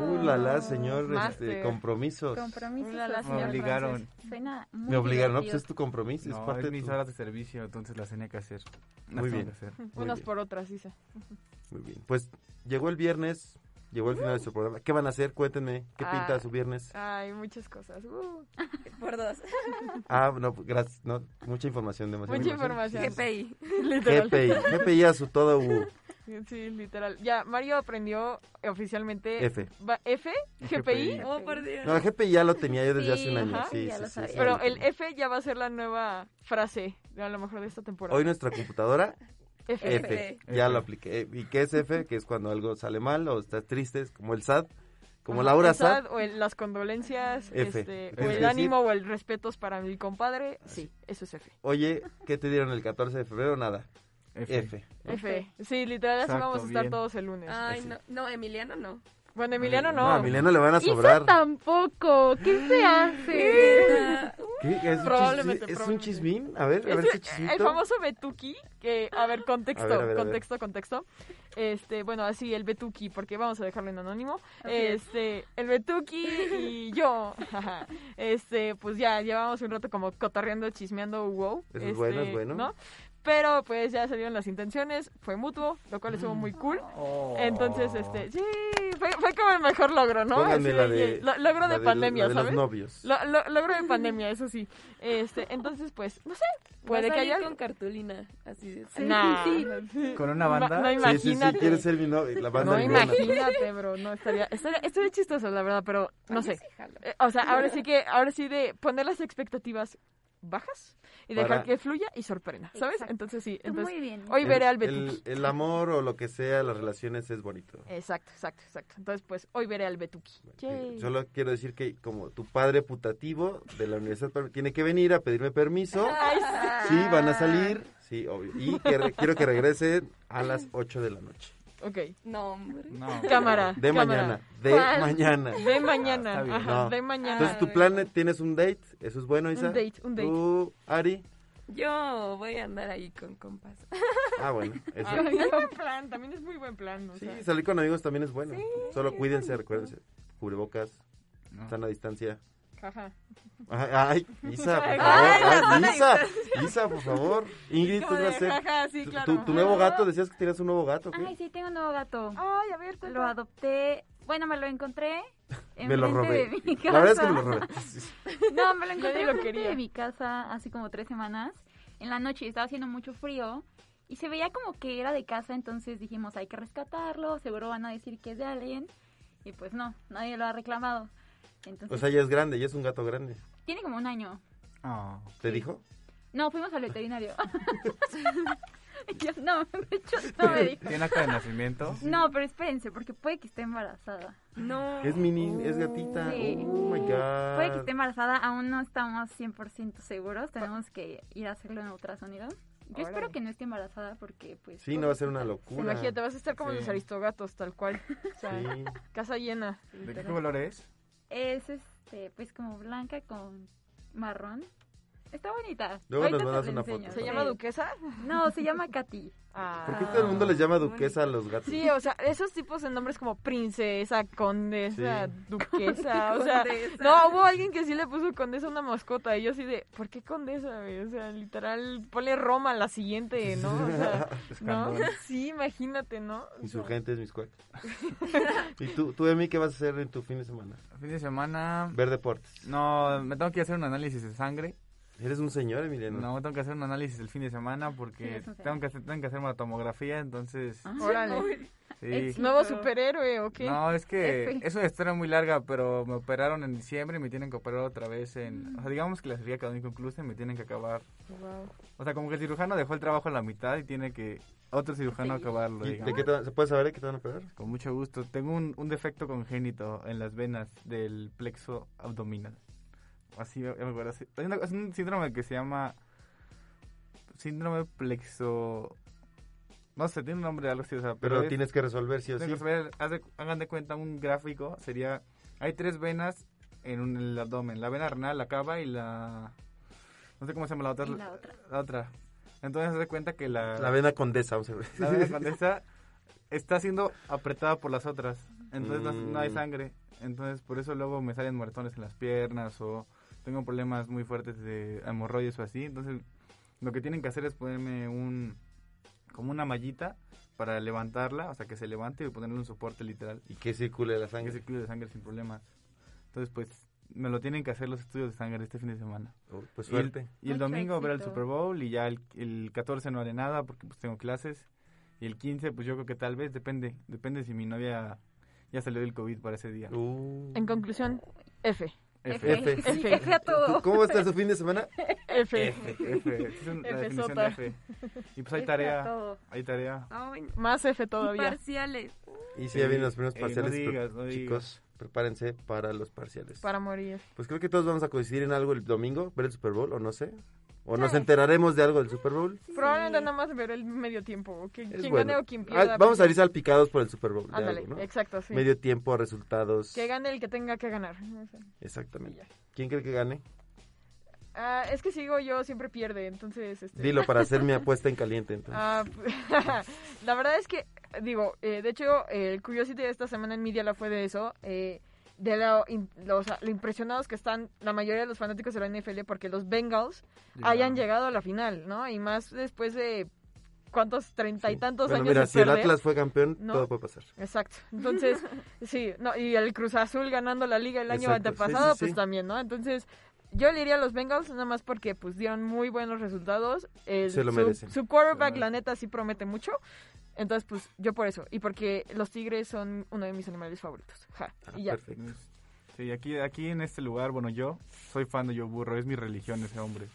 Uh, la la, señor, este, compromisos. Compromisos Me sociales. obligaron. Suena muy Me obligaron, ¿no? Pues es tu compromiso, es No, parte es de mis tu- horas de servicio, entonces las tenía que hacer. Las Muy bien. que hacer. Muy Unas bien. por otras, dice. Muy bien. Pues llegó el viernes, llegó el final de nuestro programa. ¿Qué van a hacer? Cuéntenme, ¿qué pinta Ah, su viernes? Hay muchas cosas. Uh. Por dos. Ah, no, pues, gracias, no, mucha información, demasiada Mucha información. GPI. Literal. GPI, GPI a su todo U. Sí, literal. Ya, Mario aprendió oficialmente... F. Va- ¿F? ¿GPI? Oh, por Dios. No, el GPI ya lo tenía yo desde Sí, hace un año. ajá, sí, ya sí, lo sí, sabía. sí, Pero el. F ya va a ser la nueva frase, a lo mejor de esta temporada. Hoy nuestra computadora, F. F. Ya lo apliqué. ¿Y qué es F? Que es cuando algo sale mal o estás triste, es como el SAT. Como Ajá, Laura el SAT, SAT. o el- las condolencias, F. este, Es o el decir- ánimo o el respeto para mi compadre. Sí, eso es F. Oye, ¿qué te dieron el 14 de febrero? Nada. F. F. F. Sí, literal, así vamos a estar bien. todos el lunes. Ay, no, no, Emiliano no. Bueno, Emiliano No, no. a Emiliano le van a Isa sobrar. tampoco. ¿Qué se hace? ¿Qué? ¿Es un, Probablemente, chisme- ¿Es un probablemente. chismín? A ver, a ver qué el- chismito. El famoso Betuki, que, a ver, contexto, A ver, a ver, a ver. contexto, contexto. Este, bueno, así, el Betuki, porque vamos a dejarlo en anónimo. Este, el Betuki y yo, este, pues ya llevamos un rato como cotorreando, chismeando, wow. Eso es este, bueno, es bueno. ¿no? Pero pues ya salieron las intenciones, fue mutuo, lo cual estuvo muy cool. Entonces, este, sí, fue, fue como el mejor logro, ¿no? Pónganme Así la de- de- lo- logro la de de- pandemia, la de los ¿sabes? novios. Lo- lo- logro de pandemia, eso sí. Este, entonces, pues, no sé, puede que haya con cartulina, así de... Sí, Nah. sí, sí. ¿Con una banda? No, Sí, sí, quieres ser mi novio. La banda No, imagínate, bro, no, estaría, estaría, estaría chistoso, la verdad, pero no sé. Eh, o sea, ahora sí que, ahora sí de poner las expectativas bajas y dejar Para- que fluya y sorprenda, ¿sabes? Exacto. Entonces sí, entonces muy bien. hoy veré al el, Betuki. el amor o lo que sea, las relaciones es bonito. Exacto, exacto, exacto. Entonces, pues, hoy veré al Betuki. Solo quiero decir que como tu padre putativo de la universidad tiene que venir a pedirme permiso. Ay, Sí, van a salir. Sí, obvio. Y que re- quiero que regresen a las 8 de la noche. Ok. No, hombre. Cámara. De cámara. mañana. De ¿Cuál? mañana. De mañana. Bien. Ajá, No. de mañana. Entonces, tu plan, ¿tienes un date? ¿Eso es bueno, Isa? Un date, un date. ¿Tú, Ari? Yo voy a andar ahí con compas. Ah, bueno. Eso. Ay, es buen plan, también es muy buen plan. O Sí, sea. salir con amigos también es bueno. Solo cuídense, recuérdense. Cubrebocas, sana distancia. Ajá. Ay, Isa, por favor. ay, Ay, Isa. Isa, por favor. Ingrid, ¿tú vas a sí, Tu- claro. Tu, tu nuevo gato, decías que tenías un nuevo gato, ¿qué? Ay, sí, tengo un nuevo gato. Ay, a ver, Lo adopté. Bueno, me lo encontré. Me lo enfrente robé. de mi casa. La verdad es que me lo robé. No, me lo encontré lo enfrente quería. de mi casa hace como tres semanas. En la noche estaba haciendo mucho frío. Y se veía como que era de casa, entonces dijimos, hay que rescatarlo, seguro van a decir que es de alguien. Y pues no, nadie lo ha reclamado. Entonces, O sea, ya es grande, ya es un gato grande. tiene como un año. ¿Te dijo? No, fuimos al veterinario. Yo- no, de hecho no me dijo. ¿Tiene acta de nacimiento? No, pero espérense, porque puede que esté embarazada. No. Es mini, es gatita. Sí. Oh my god. Puede que esté embarazada, aún no estamos 100% seguros, tenemos que ir a hacerlo en ultrasonido. Yo espero que no esté embarazada porque pues... Sí, no va a ser una locura. Imagínate, vas a estar como Sí. los aristogatos, tal cual. O sea, Sí. casa llena. ¿De qué color es? Es este, pues como blanca con marrón. Está bonita. Luego Ahorita nos mandas una enseño, foto. ¿Se llama duquesa? No, se llama Katy. ¿Por qué todo el mundo les llama duquesa a los gatos? Sí, o sea, esos tipos de nombres como princesa, condesa, Sí. duquesa, o sea, Condesa. no, hubo alguien que sí le puso condesa a una mascota y yo así de, ¿por qué condesa, güey? O sea, literal, ponle Roma la siguiente, ¿no? O sea, ¿no? Sí, imagínate, ¿no? O sea, Insurgentes, mis cuecas. ¿Y tú, tú, Emi, qué vas a hacer en tu fin de semana? Fin de semana... Ver deportes. No, me tengo que hacer un anélisis de sangre. Eres un señor, Emiliano. No, tengo que hacer un análisis el fin de semana Sí, porque señor. tengo que hacer, tengo que hacer una tomografía, entonces... Órale. Sí. ¿Nuevo superhéroe o qué? No, es que F. es una historia muy larga, pero me operaron en diciembre y me tienen que operar otra vez en... O sea, digamos que la cirugía quedó inconclusa y me tienen que acabar... Wow. O sea, como que el cirujano dejó el trabajo a la mitad y tiene que otro cirujano acabarlo, ¿Y de digamos. qué te, va- ¿Se puede saber de qué te van a operar? Con mucho gusto. Tengo un, un defecto congénito en las venas del plexo abdominal. Así me, me acuerdo. hay una- es un síndrome que se llama síndrome plexo... No sé, tiene un nombre algo así, o sea, Pero pero es- tienes que resolver sí o sí. que hagan de cuenta un gráfico, sería, hay tres venas en un- el abdomen, la vena renal, la cava y la, no sé cómo se llama la otra. La otra. la otra. Entonces haz de cuenta que la, La vena condesa, vamos a ver. la vena condesa está siendo apretada por las otras, entonces no, no hay Mm. sangre, entonces por eso luego me salen muertones en las piernas o tengo problemas muy fuertes de hemorroides o así, entonces lo que tienen que hacer es ponerme un como una mallita para levantarla, o sea que se levante y ponerle un soporte literal. Y que circule la Que sangre. circule la sangre sin problemas. Entonces pues me lo tienen que hacer los estudios de sangre este fin de semana. Oh, pues Y el- suerte. Y el, domingo ver el. Super Bowl y ya el, el 14 no haré nada porque pues tengo clases. Y el 15 pues yo creo que tal vez, depende, depende si mi novia ya salió del COVID para ese día. Uh. En conclusión, F. F. F. Sí, F a todo. ¿Cómo va a estar su fin de semana? F. F. F. Es una- la F definición sota. de F. Y pues hay F tarea. Hay tarea. Más F Y todavía. parciales. Y si ya vienen los primeros no parciales, chicos, prepárense para los parciales. Para morir. Pues creo que todos vamos a coincidir en algo el domingo, ver el Super Bowl, o no sé. O nos enteraremos de algo del Super Bowl. Probablemente nada más ver el medio tiempo. bueno. gane o quien Ah, pierda. vamos a ir salpicados por el Super Bowl. Ándale, algo, ¿no? exacto, sí. Medio tiempo, resultados. Que gane el que tenga que ganar. Exactamente. ¿Quién cree que gane? Ah, es que sigo yo siempre pierde, entonces... Este... Dilo para hacer mi apuesta en caliente, entonces. Ah, la verdad es que, digo, eh, de hecho, el Curiosity de esta semana en Media la fue de eso. Eh, de lo, in- lo- o sea, lo impresionados que están la mayoría de los fanáticos de la NFL porque los Bengals hayan llegado a la final, ¿no? Y más después de cuántos treinta y tantos Bueno, años mira, de si el Atlas fue campeón, ¿no? todo puede pasar. Exacto. Entonces, sí, no, y el Cruz Azul ganando la liga el año Exacto, sí, antepasado, sí, pues sí. también, ¿no? Entonces, yo le iría a los Bengals nada más porque pues dieron muy buenos resultados. El- Se lo su, merecen. su quarterback, la neta, sí promete mucho. Entonces, pues yo por eso. Y porque los tigres son uno de mis animales favoritos. Ja, Ah, y ya. Sí, aquí, aquí en este lugar, bueno, yo soy fan de Joe Burrow, es mi religión ese hombre.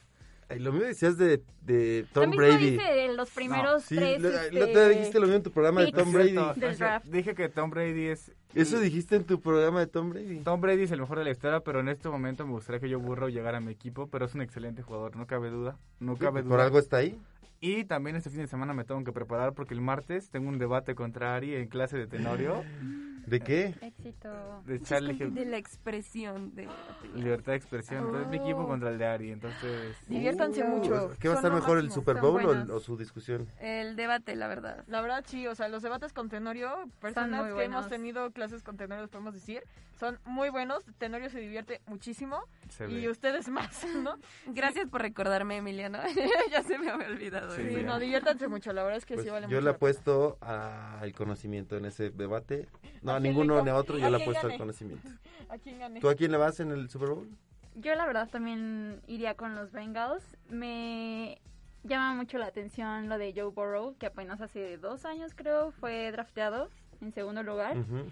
Ay, lo mío decías de, de Tom También Brady. lo hice de los primeros Sí, tres. lo- este, lo- te dijiste lo mismo en tu programa de Tom Brady. No, del draft. Dije que Tom Brady es... Eso dijiste en tu programa de Tom Brady. Tom Brady es el mejor de la historia, pero en este momento me gustaría que Joe Burrow llegara a mi equipo, pero es un excelente jugador, no cabe duda. No cabe Por duda. algo está ahí. Y también este fin de semana me tengo que preparar porque el martes tengo un debate contra Ari en clase de Tenorio. ¿De qué? Éxito. De Charlie Hill. De la expresión de. Libertad de expresión. Entonces mi equipo contra el de Ari. Entonces. Diviértanse mucho. ¿Qué va a estar mejor, el. Super Bowl o, o su discusión? El debate, la verdad. La verdad, sí, o sea, los debates con Tenorio, personas que buenos. hemos tenido clases con Tenorio, los podemos decir, son muy buenos. Tenorio se divierte muchísimo Se y ve. ustedes más, ¿no? Gracias por recordarme, Emiliano. ya se me había olvidado. Sí, no, diviértanse mucho, la verdad es que Pues sí vale yo mucho. le la pena. apuesto al conocimiento en ese debate. No, ¿A ninguno le ni a otro, yo le apuesto al conocimiento. ¿A quién? ¿Tú a quién le vas en el Super Bowl? Yo la verdad también iría con los Bengals. Me llama mucho la atención lo de Joe Burrow, que apenas hace dos años creo fue drafteado en segundo lugar. Ujú.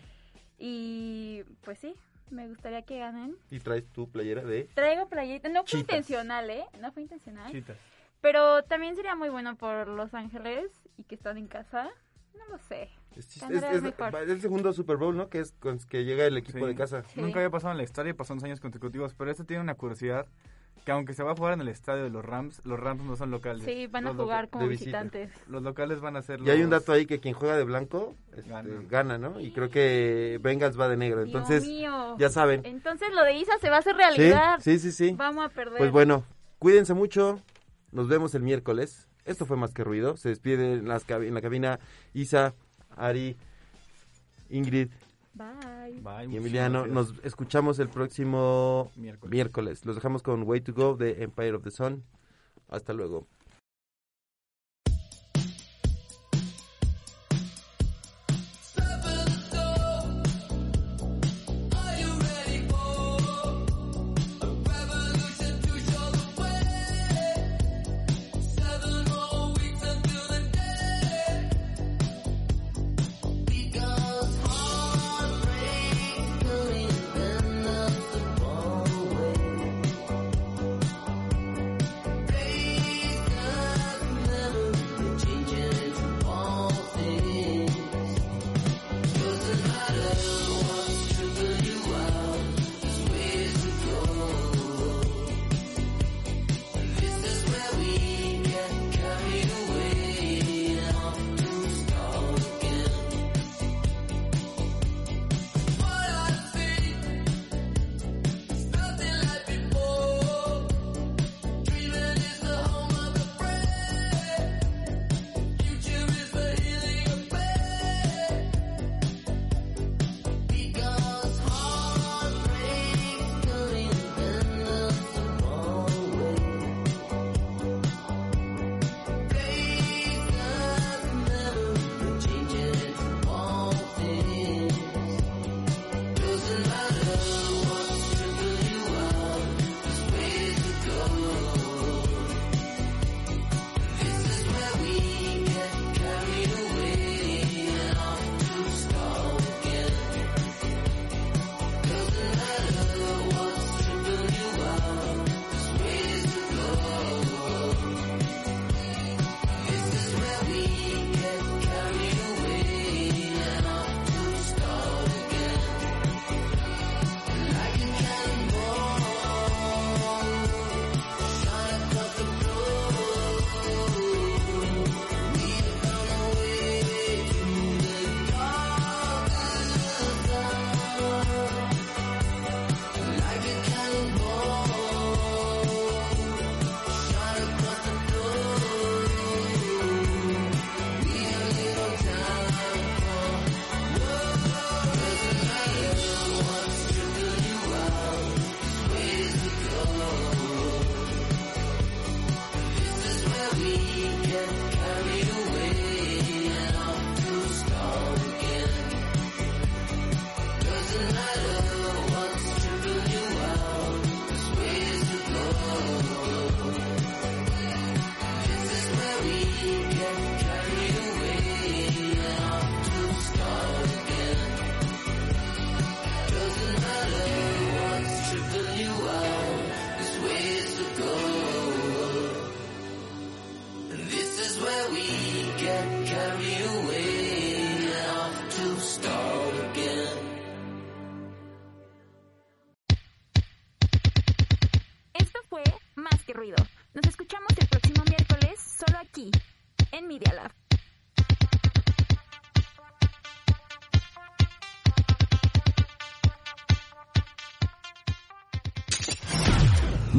Y pues sí, me gustaría que ganen. Y traes tu playera de Traigo playita, no fue Chitas. intencional, ¿eh? No fue intencional. Chitas. Pero también sería muy bueno por Los Ángeles y que están en casa. No lo sé. Es, es- mejor. es el segundo Super Bowl, ¿no? Que es con que llega el equipo Sí. de casa. Nunca había pasado en la historia pasó unos años consecutivos, pero esto tiene una curiosidad que aunque se va a jugar en el estadio de los Rams, los Rams no son locales. Sí, van a Los jugar como visitantes. Los locales van a ser Y hay un los- dato ahí que quien juega de blanco este, gana. ¿no? Y creo que Bengals va de negro. Entonces, Dios mío. ya saben. Entonces lo de Isa se va a hacer Sí, realidad. sí, sí, sí. Vamos a perder. Pues bueno, cuídense mucho. Nos vemos el miércoles. Esto fue más que ruido. Se despide en, las en la cabina Isa, Ari, Ingrid Bye. Bye, y Emiliano. gracias. Nos escuchamos el próximo Miércoles. miércoles. Los dejamos con Way to Go de Empire of the Sun. Hasta luego.